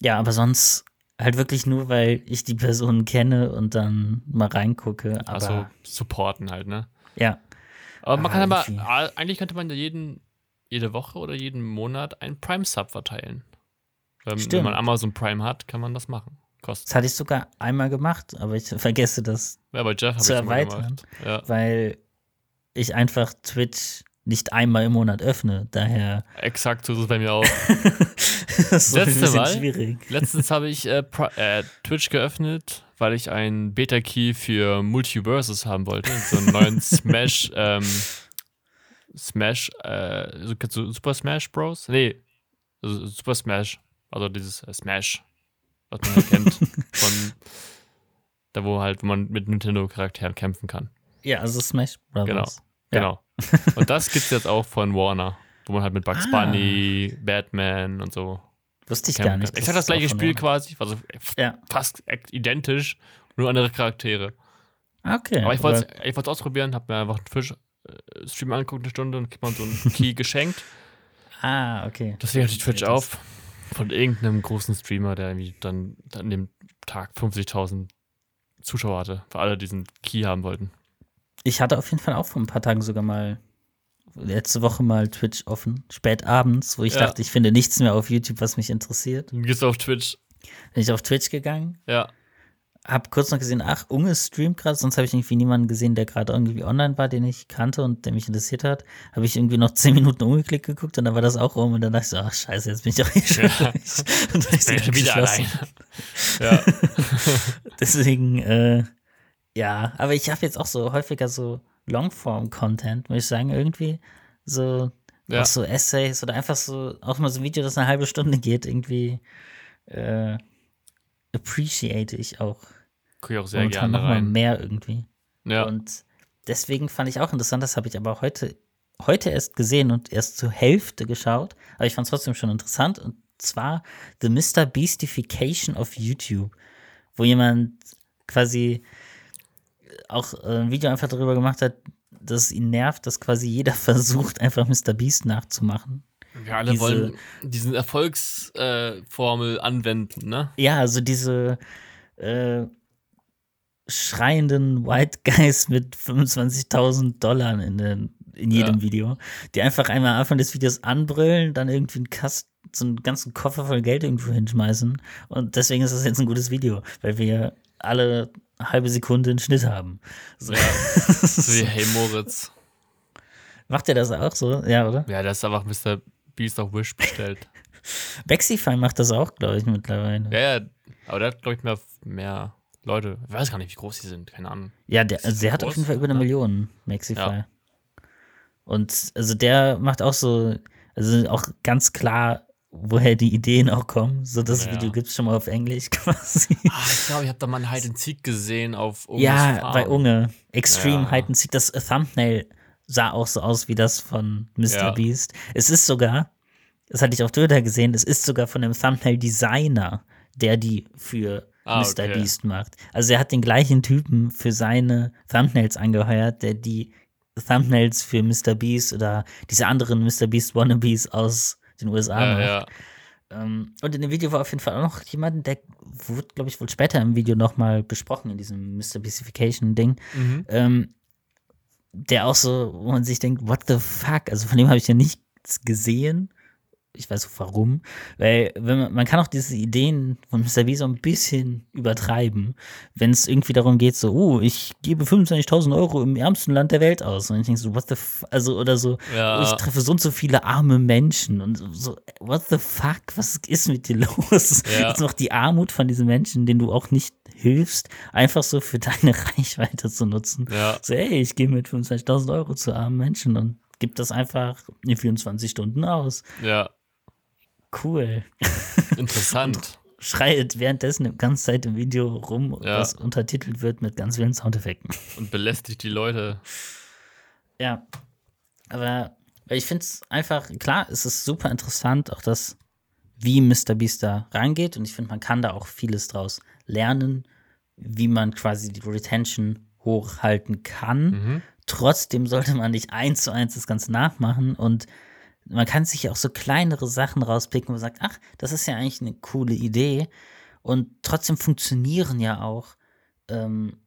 B: ja, aber sonst halt wirklich nur, weil ich die Person kenne und dann mal reingucke. Aber
A: Also supporten halt, ne?
B: ja,
A: Aber man
B: Ah,
A: kann aber, eigentlich könnte man ja jeden, jede Woche oder jeden Monat einen Prime-Sub verteilen. Wenn, wenn man Amazon Prime hat, kann man das machen. Kostet.
B: das hatte ich sogar einmal gemacht, aber ich (laughs) vergesse das,
A: Ja,
B: zu erweitern.
A: gemacht. Ja,
B: weil ich einfach Twitch nicht einmal im Monat öffne. Daher
A: exakt so ist es bei mir auch. (laughs)
B: ist so ein
A: Letzte Mal?
B: schwierig.
A: Letztens habe ich äh, äh, Twitch geöffnet, weil ich einen Beta-Key für Multiverses haben wollte. So einen neuen (laughs) Smash, ähm, Smash, äh, so, kennst du Super Smash Bros? Nee, also Super Smash. Also dieses äh, Smash, was man halt kennt. (laughs) von da, wo halt, wo man mit Nintendo-Charakteren kämpfen kann.
B: Ja, also Smash Brothers.
A: Genau.
B: Ja.
A: Genau. (laughs) Und das gibt es jetzt auch von Warner, wo man halt mit Bugs
B: Ah.
A: Bunny, Batman und so
B: Wusste ich gar nicht.
A: kann. Exakt das gleiche Spiel quasi, also
B: Ja,
A: fast identisch, nur andere Charaktere.
B: okay.
A: Aber ich wollte es ich ausprobieren, habe mir einfach einen Fisch-Stream angeguckt, eine Stunde und kriegt man so einen (laughs) Key geschenkt.
B: Ah, okay.
A: Deswegen hatte ich Twitch auf von irgendeinem großen Streamer, der irgendwie dann an dem Tag 50.000 Zuschauer hatte, für alle, die diesen Key haben wollten.
B: ich hatte auf jeden Fall auch vor ein paar Tagen sogar mal letzte Woche mal Twitch offen, spät abends, wo ich
A: Ja.
B: dachte, ich finde nichts mehr auf YouTube, was mich interessiert.
A: Du gehst auf Twitch.
B: Bin ich auf Twitch gegangen,
A: Ja.
B: Hab kurz noch gesehen, ach, Unge streamt gerade, sonst habe ich irgendwie niemanden gesehen, der gerade irgendwie online war, den ich kannte und der mich interessiert hat. Habe ich irgendwie noch (laughs) zehn Minuten umgeklickt geguckt und dann war das auch rum und dann dachte ich so, ach scheiße, jetzt bin ich doch hier schon
A: Ja. (laughs) (laughs)
B: Und dann
A: Bin ich wieder allein. Ja.
B: Deswegen, äh, ja, aber ich habe jetzt auch so häufiger so Longform-Content, muss ich sagen, irgendwie so,
A: Ja.
B: auch so Essays oder einfach so, auch mal so ein Video, das eine halbe Stunde geht, irgendwie äh, appreciate ich auch.
A: Guck ich auch sehr
B: Momentan
A: gerne
B: noch mal
A: rein.
B: mehr irgendwie.
A: Ja.
B: Und deswegen fand ich auch interessant, das habe ich aber heute, heute erst gesehen und erst zur Hälfte geschaut, aber ich fand es trotzdem schon interessant und zwar The Mr. Beastification of YouTube, wo jemand quasi auch äh, ein Video einfach darüber gemacht hat, dass es ihn nervt, dass quasi jeder (laughs) versucht, einfach Mr. Beast nachzumachen.
A: Wir alle
B: diese-
A: wollen diesen Erfolgsformel äh, anwenden, ne?
B: Ja, also diese äh, schreienden White Guys mit 25.000 Dollar in, den, in jedem
A: Ja.
B: Video, die einfach einmal am Anfang des Videos anbrüllen, dann irgendwie einen Kast, so einen ganzen Koffer voll Geld irgendwo hinschmeißen. Und deswegen ist das jetzt ein gutes Video, weil wir alle halbe Sekunde einen Schnitt haben. So.
A: Ja. (laughs) So wie Hey Moritz.
B: Macht ihr das auch so? Ja, oder?
A: Ja, der ist einfach Mr. Beast auf Wish bestellt. (laughs)
B: Bexify macht das auch, glaube ich, mittlerweile.
A: ja, ja. Aber der hat, glaube ich, mehr, mehr Leute. Ich weiß gar nicht, wie groß die sind. Keine Ahnung.
B: Ja, der, also der hat
A: groß,
B: auf jeden Fall über eine
A: ne?
B: Million, Maxify.
A: Ja.
B: Und also der macht auch so, also auch ganz klar, woher die Ideen auch kommen. So das
A: Ja.
B: Video gibt es schon mal auf Englisch (laughs) quasi.
A: Ah, ich glaube, ich habe da mal einen Hide and Seek gesehen auf Unges
B: ja,
A: Farm.
B: bei Unge. Extreme
A: Ja.
B: Hide and Seek. Das Thumbnail sah auch so aus wie das von Mr.
A: Ja.
B: Beast. Es ist sogar, das hatte ich auf Twitter gesehen, es ist sogar von dem Thumbnail-Designer, der die für
A: Ah,
B: Mr.
A: okay.
B: Beast macht. Also er hat den gleichen Typen für seine Thumbnails angeheuert, der die Thumbnails für Mr. Beast oder diese anderen Mr. Beast Wannabes aus den USA
A: Ja,
B: macht.
A: ja.
B: Ähm, und in dem Video war auf jeden Fall auch noch jemand, der wurde, glaube ich, wohl später im Video nochmal besprochen, in diesem Mr. Beastification-Ding,
A: Mhm.
B: ähm, der auch so, wo man sich denkt, what the fuck? Also von dem habe ich ja nichts gesehen. Ich weiß auch warum. Weil wenn man, man kann auch diese Ideen von Mr. B so ein bisschen übertreiben, wenn es irgendwie darum geht, so, oh, ich gebe 25.000 Euro im ärmsten Land der Welt aus. Und ich denke so, what the fuck? Also, oder so,
A: Ja.
B: ich treffe so und so viele arme Menschen. Und so- so, what the fuck? Was ist mit dir (laughs) los?
A: Ja.
B: Jetzt noch die Armut von diesen Menschen, denen du auch nicht hilfst, einfach so für (laughs) deine Reichweite zu nutzen.
A: Ja.
B: So, ey, ich gehe mit 25.000 Euro zu armen Menschen und gib das einfach in 24 Stunden aus.
A: Ja.
B: Cool. (laughs)
A: Interessant.
B: Schreit währenddessen die ganze Zeit im Video rum,
A: Ja.
B: was untertitelt wird mit ganz vielen Soundeffekten.
A: Und belästigt die Leute.
B: Ja. Aber ich finde es einfach, klar, es ist super interessant, auch das, wie Mr. Beast da rangeht. Und ich finde, man kann da auch vieles draus lernen, wie man quasi die Retention hochhalten kann.
A: Mhm.
B: Trotzdem sollte man nicht eins zu eins das Ganze nachmachen und man kann sich ja auch so kleinere Sachen rauspicken, wo man sagt, ach, das ist ja eigentlich eine coole Idee. Und trotzdem funktionieren ja auch ähm,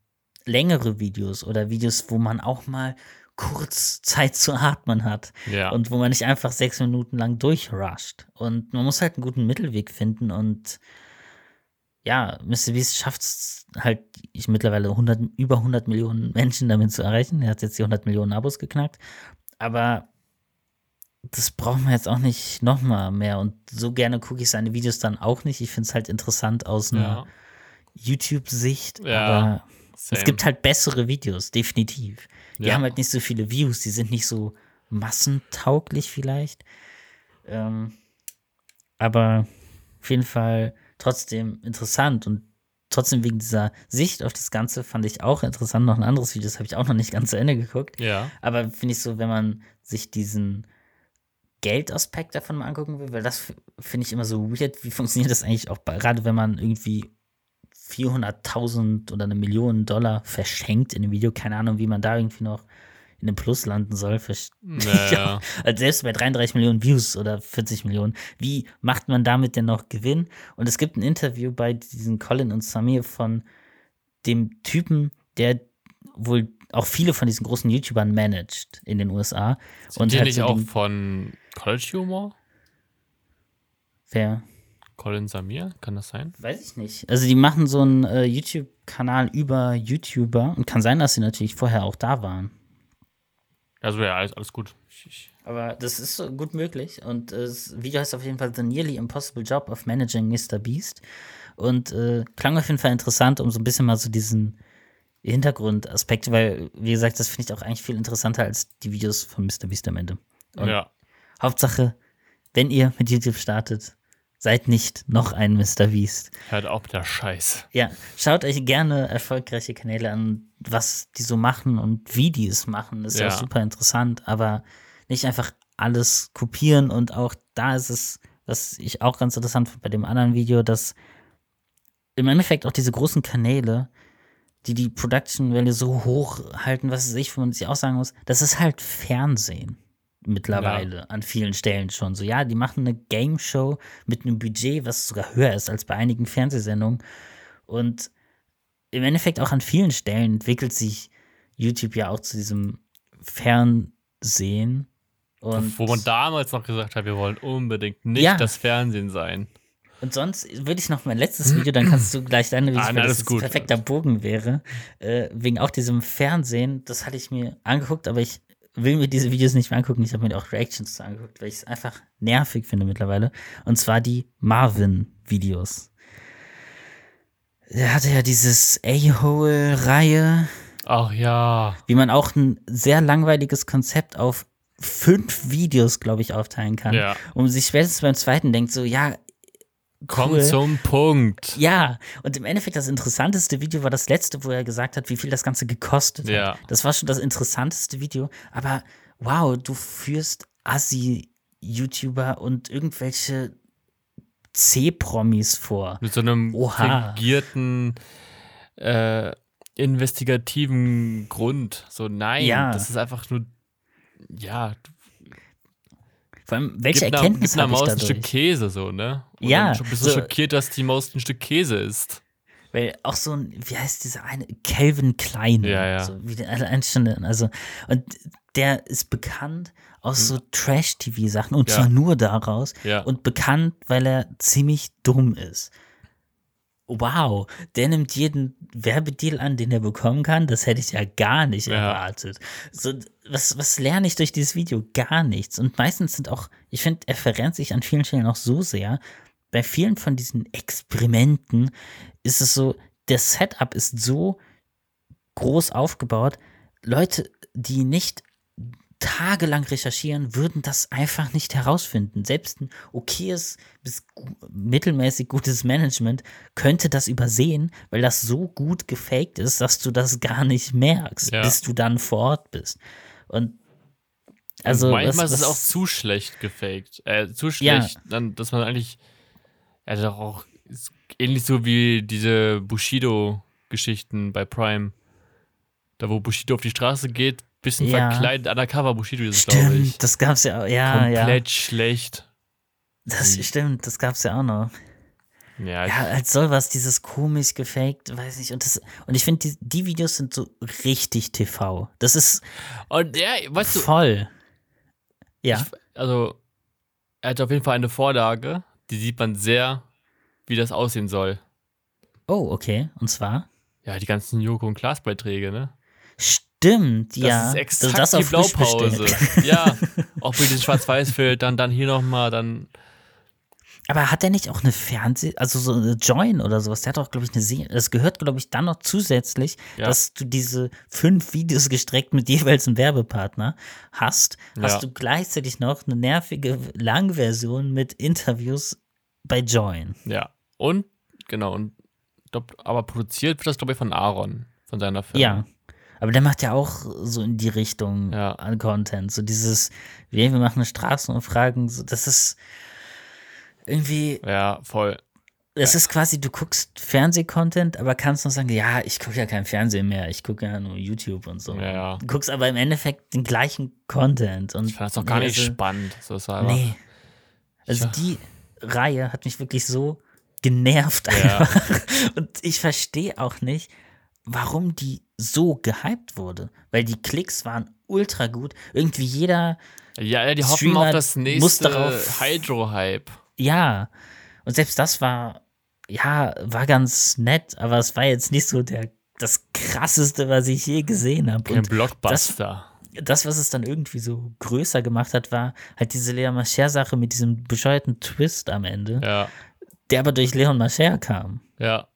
B: längere Videos oder Videos, wo man auch mal kurz Zeit zu atmen hat
A: Ja.
B: und wo man nicht einfach sechs Minuten lang durchrusht. Und man muss halt einen guten Mittelweg finden und ja, Mr. Beast schafft es halt ich mittlerweile 100, über 100 Millionen Menschen damit zu erreichen. Er hat jetzt die 100 Millionen Abos geknackt. Aber das braucht man jetzt auch nicht nochmal mehr. Und so gerne gucke ich seine Videos dann auch nicht. Ich finde es halt interessant aus einer
A: ja.
B: YouTube-Sicht.
A: Ja,
B: aber
A: Same.
B: es gibt halt bessere Videos, definitiv. Die
A: Ja.
B: haben halt nicht so viele Views, die sind nicht so massentauglich vielleicht. Ähm, aber auf jeden Fall trotzdem interessant und trotzdem wegen dieser Sicht auf das Ganze fand ich auch interessant. Noch ein anderes Video, das habe ich auch noch nicht ganz zu Ende geguckt.
A: Ja.
B: Aber finde ich so, wenn man sich diesen Geldaspekt davon mal angucken will, weil das finde ich immer so weird. Wie funktioniert das eigentlich auch, gerade wenn man irgendwie 400.000 oder eine Million Dollar verschenkt in einem Video? Keine Ahnung, wie man da irgendwie noch in einem Plus landen soll. (laughs)
A: Naja.
B: also selbst bei 33 Millionen Views oder 40 Millionen, wie macht man damit denn noch Gewinn? Und es gibt ein Interview bei diesen Colin und Samir von dem Typen, der wohl auch viele von diesen großen YouTubern managt in den USA.
A: Sind
B: und
A: die nicht auch von College Humor?
B: Wer?
A: Colin Samir? Kann das sein?
B: Weiß ich nicht. Also die machen so einen äh, YouTube-Kanal über YouTuber und kann sein, dass sie natürlich vorher auch da waren.
A: Also ja, alles, alles gut.
B: Aber das ist so gut möglich. Und äh, das Video heißt auf jeden Fall The Nearly Impossible Job of Managing Mr. Beast. Und äh, klang auf jeden Fall interessant, um so ein bisschen mal so diesen Hintergrundaspekt, weil, wie gesagt, das finde ich auch eigentlich viel interessanter als die Videos von Mr. Beast am Ende. Und
A: ja.
B: Hauptsache, wenn ihr mit YouTube startet, seid nicht noch ein Mr. Beast.
A: Hört auf mit der Scheiß.
B: Ja, schaut euch gerne erfolgreiche Kanäle an, was die so machen und wie die es machen. Ist ja, auch super interessant, aber nicht einfach alles kopieren und auch da ist es, was ich auch ganz interessant finde bei dem anderen Video, dass im Endeffekt auch diese großen Kanäle, die die Production Value so hoch halten, was ich, wo man sich auch sagen muss, das ist halt Fernsehen mittlerweile an vielen Stellen schon. So, ja, die machen eine Game Show mit einem Budget, was sogar höher ist als bei einigen Fernsehsendungen. Und im Endeffekt auch an vielen Stellen entwickelt sich YouTube ja auch zu diesem Fernsehen. Und,
A: Wo man damals noch gesagt hat, wir wollen unbedingt nicht
B: Ja.
A: das Fernsehen sein.
B: und sonst würde ich noch mein letztes Video, dann kannst du gleich deine Videos,
A: Ah,
B: weil das ein perfekter Bogen wäre. Äh, wegen auch diesem Fernsehen, das hatte ich mir angeguckt, aber ich will mir diese Videos nicht mehr angucken. Ich habe mir auch Reactions angeguckt, weil ich es einfach nervig finde mittlerweile. Und zwar die Marvin-Videos. Er hatte ja dieses A-Hole-Reihe,
A: Ach ja.
B: wie man auch ein sehr langweiliges Konzept auf fünf Videos, glaube ich, aufteilen kann.
A: Ja.
B: Und sich spätestens beim zweiten denkt so, ja,
A: Komm
B: Cool.
A: zum Punkt.
B: ja, und im Endeffekt das interessanteste Video war das letzte, wo er gesagt hat, wie viel das Ganze gekostet
A: Ja.
B: hat. Das war schon das interessanteste Video, aber wow, du führst Assi-YouTuber und irgendwelche C-Promis vor.
A: Mit so einem
B: Oha.
A: fingierten, äh, investigativen Grund. So, nein,
B: Ja.
A: das ist einfach nur, ja,
B: Vor allem, welche
A: gib
B: Erkenntnis habe ich
A: Maus ein Stück
B: dadurch?
A: Käse, so, ne? Und
B: Ja,
A: dann bist du
B: so-
A: schockiert, dass die Maus ein Stück Käse ist.
B: Weil auch so ein, wie heißt dieser eine, Calvin Klein.
A: Ja, ja.
B: So wie der schon, also, und der ist bekannt aus so Trash-TV-Sachen und
A: Ja.
B: zwar nur daraus.
A: Ja.
B: Und bekannt, weil er ziemlich dumm ist. Wow, der nimmt jeden Werbedeal an, den er bekommen kann. Das hätte ich ja gar nicht
A: Ja.
B: erwartet. So, was, was lerne ich durch dieses Video? Gar nichts. Und meistens sind auch, ich finde, er verrennt sich an vielen Stellen auch so sehr. Bei vielen von diesen Experimenten ist es so, der Setup ist so groß aufgebaut. Leute, die nicht tagelang recherchieren, würden das einfach nicht herausfinden. Selbst ein okayes bis mittelmäßig gutes Management könnte das übersehen, weil das so gut gefaked ist, dass du das gar nicht merkst,
A: Ja.
B: bis du dann vor Ort bist. Und also
A: Und manchmal
B: was,
A: ist es
B: was-
A: auch zu schlecht gefaked. Äh, zu
B: Ja.
A: schlecht, dann, dass man eigentlich, ja, doch auch, ähnlich so wie diese Bushido-Geschichten bei Prime. Da, wo Bushido auf die Straße geht, bisschen
B: Ja.
A: verkleidet, undercover Bushido ist es, glaube ich.
B: Stimmt, das gab's ja auch. Ja,
A: Komplett
B: ja.
A: schlecht.
B: Das stimmt, das gab's ja auch noch.
A: Ja,
B: Ja, als soll was, dieses komisch gefaked, weiß ich. Und, das, und ich finde, die, die Videos sind so richtig TV. Das ist
A: und ja, weißt du,
B: voll. Ja.
A: also, er hat auf jeden Fall eine Vorlage, die sieht man sehr, wie das aussehen soll.
B: Oh, okay. Und zwar?
A: Ja, die ganzen Joko und Klaas Beiträge, ne?
B: Stimmt,
A: Das
B: ja.
A: ist exakt
B: das
A: die
B: auf frisch
A: Blaupause. ja, (laughs) auch mit den Schwarz-Weiß-Filtern, dann hier nochmal, dann.
B: Aber hat der nicht auch eine Fernseh-, also so eine Join oder sowas? Der hat auch, glaube ich, eine Serie. Das gehört, glaube ich, dann noch zusätzlich,
A: Ja.
B: dass du diese fünf Videos gestreckt mit jeweils einem Werbepartner hast. Hast
A: Ja.
B: du gleichzeitig noch eine nervige Langversion mit Interviews bei Join.
A: Ja. Und, genau, und aber produziert wird das, glaube ich, von Aaron, von seiner Firma.
B: Ja. Aber der macht ja auch so in die Richtung
A: Ja.
B: an Content. So dieses, wir wir machen eine Straßenumfragen, so, das ist irgendwie,
A: Ja, voll.
B: es ist quasi, du guckst Fernsehcontent, aber kannst noch sagen, ja, ich gucke ja kein Fernsehen mehr, ich gucke ja nur YouTube und so.
A: Ja, ja.
B: Du guckst aber im Endeffekt den gleichen Content. Und
A: Ich fand das auch gar nicht
B: also,
A: spannend. So, es war einfach,
B: Nee. Also
A: Ja.
B: die Reihe hat mich wirklich so genervt
A: Ja.
B: einfach. (laughs) Und ich verstehe auch nicht, warum die so gehypt wurde. Weil die Klicks waren ultra gut. Irgendwie jeder.
A: Ja, die hoffen
B: Streamer
A: auf das nächste Hydro-Hype.
B: Ja. Und selbst das war, ja, war ganz nett, aber es war jetzt nicht so der, das krasseste, was ich je gesehen habe.
A: Kein
B: Und
A: Blockbuster.
B: das, was es dann irgendwie so größer gemacht hat, war halt diese Leon Mascher-Sache mit diesem bescheuerten Twist am Ende,
A: ja,
B: der aber durch Leon Mascher kam.
A: ja.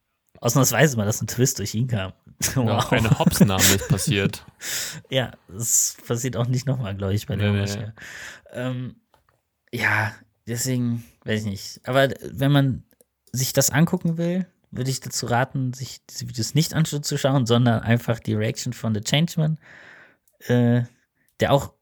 B: Ausnahmsweise mal, dass ein Twist durch ihn kam.
A: ja
B: Wow.
A: eine Hopsname ist passiert. (laughs)
B: Ja, das passiert auch nicht nochmal, glaube ich, bei
A: Nee,
B: Leon
A: nee,
B: Mascher. Ähm, ja, deswegen, weiß ich nicht. Aber wenn man sich das angucken will, würde ich dazu raten, sich diese Videos nicht anzuschauen, sondern einfach die Reaction von The Changeman, äh, der auch,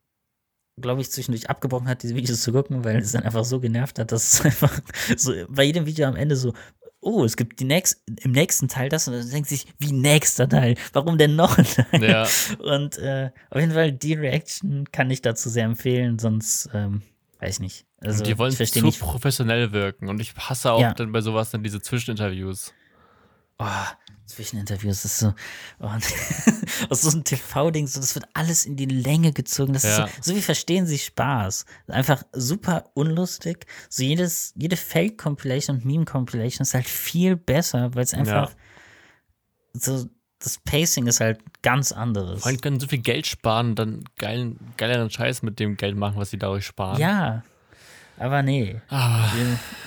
B: glaube ich, zwischendurch abgebrochen hat, diese Videos zu gucken, weil es dann einfach so genervt hat, dass (laughs) es einfach so bei jedem Video am Ende so, oh, es gibt die nächst, im nächsten Teil das und dann denkt sich, wie nächster Teil? Warum denn noch ein Teil?
A: Ja, (laughs)
B: Und äh, auf jeden Fall, die Reaction kann ich dazu sehr empfehlen, sonst ähm, weiß ich nicht. Also
A: die wollen zu
B: nicht.
A: professionell wirken. Und ich hasse auch
B: Ja.
A: dann bei sowas dann diese Zwischeninterviews.
B: Oh, Zwischeninterviews, das ist so. Oh, (laughs) aus so einem TV-Ding, so, das wird alles in die Länge gezogen. Das
A: Ja.
B: ist so, so wie verstehen Sie Spaß. Einfach super unlustig. So jedes, jede Fake-Compilation und Meme-Compilation ist halt viel besser, weil es einfach so. Das Pacing ist halt ganz anderes.
A: Vor allem können so viel Geld sparen und dann geilen, geileren Scheiß mit dem Geld machen, was sie dadurch sparen.
B: Ja, aber nee.
A: Ah,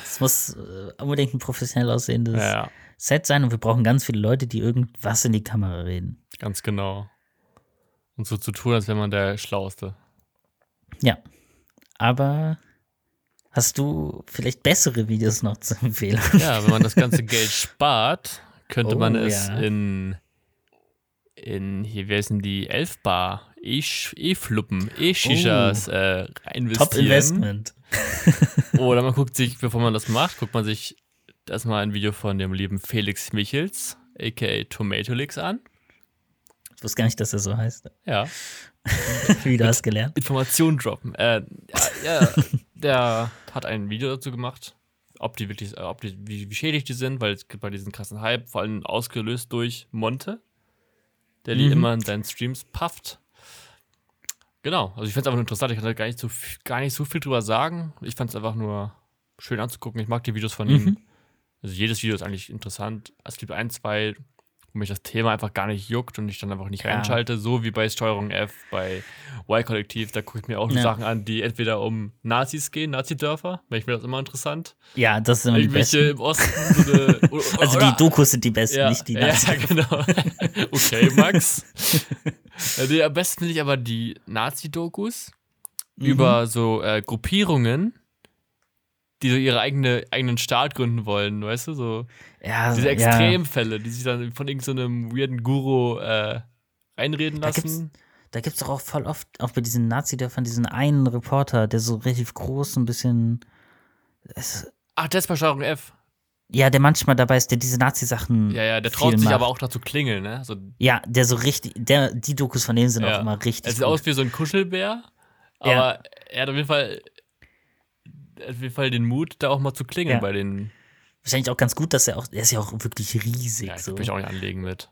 B: Es muss äh, unbedingt ein professionell aussehendes
A: ja, ja,
B: Set sein und wir brauchen ganz viele Leute, die irgendwas in die Kamera reden.
A: ganz genau. Und so zu tun, als wäre man der Schlauste.
B: Ja. Aber hast du vielleicht bessere Videos noch zu empfehlen?
A: Ja, wenn man das ganze Geld (laughs) spart, könnte
B: Oh,
A: man es
B: ja.
A: in, in, hier, wer denn die Elfbar, E-Fluppen, E-Shishas äh, investieren.
B: Top Investment. (laughs)
A: Oder man guckt sich, bevor man das macht, guckt man sich erstmal ein Video von dem lieben Felix Michels, aka Tomatolix, an.
B: Ich wusste gar nicht, dass er so heißt.
A: Ja. (laughs)
B: Wie du hast gelernt.
A: Informationen droppen. Äh, ja, ja, (laughs) der hat ein Video dazu gemacht, ob die wirklich, ob die, wie, wie schädlich die sind, weil es gibt bei diesen krassen Hype, vor allem ausgelöst durch Monte, der die
B: Mhm.
A: immer in seinen Streams pufft. Genau, also ich finde es einfach nur interessant, ich kann da gar nicht, so, viel- gar nicht so viel drüber sagen. Ich fand es einfach nur schön anzugucken. Ich mag die Videos von
B: Mhm.
A: ihm. Also jedes Video ist eigentlich interessant. Es gibt ein, zwei, wo mich das Thema einfach gar nicht juckt und ich dann einfach nicht
B: Ja.
A: reinschalte, so wie bei Steuerung F, bei Y-Kollektiv, da gucke ich mir auch
B: Ja.
A: Sachen an, die entweder um Nazis gehen, Nazi-Dörfer, weil ich mir das immer interessant.
B: Ja, das sind immer die
A: Irgendwelche
B: besten.
A: im Osten, so eine, (laughs) oder,
B: Also
A: oder-
B: die Dokus sind die besten,
A: ja,
B: nicht die Nazis.
A: ja, (laughs) genau. (laughs) okay, Max. Die, am besten finde ich aber die Nazi-Dokus
B: Mhm.
A: über so äh, Gruppierungen, die so ihre eigene, eigenen Staat gründen wollen, weißt du? So
B: Ja,
A: diese
B: ja.
A: Extremfälle, die sich dann von irgendeinem weirden Guru äh, einreden lassen.
B: Da gibt es doch auch voll oft, auch bei diesen Nazi-Dörfern, diesen einen Reporter, der so relativ groß, ein bisschen. Es,
A: Ach, das ist bei Steuerung F.
B: ja, der manchmal dabei ist, der diese Nazi-Sachen.
A: Ja, ja, der traut sich
B: macht.
A: aber auch dazu klingeln, ne? So,
B: Ja, der so richtig. Der, die Dokus von denen sind
A: Ja.
B: auch immer richtig.
A: er sieht
B: gut.
A: aus wie so ein Kuschelbär, aber
B: Ja.
A: er hat auf jeden Fall auf jeden Fall den Mut, da auch mal zu klingeln
B: Ja.
A: bei den.
B: Wahrscheinlich auch ganz gut, dass er auch. Der ist ja auch wirklich riesig.
A: Ja, ich
B: so.
A: würde mich auch nicht anlegen mit.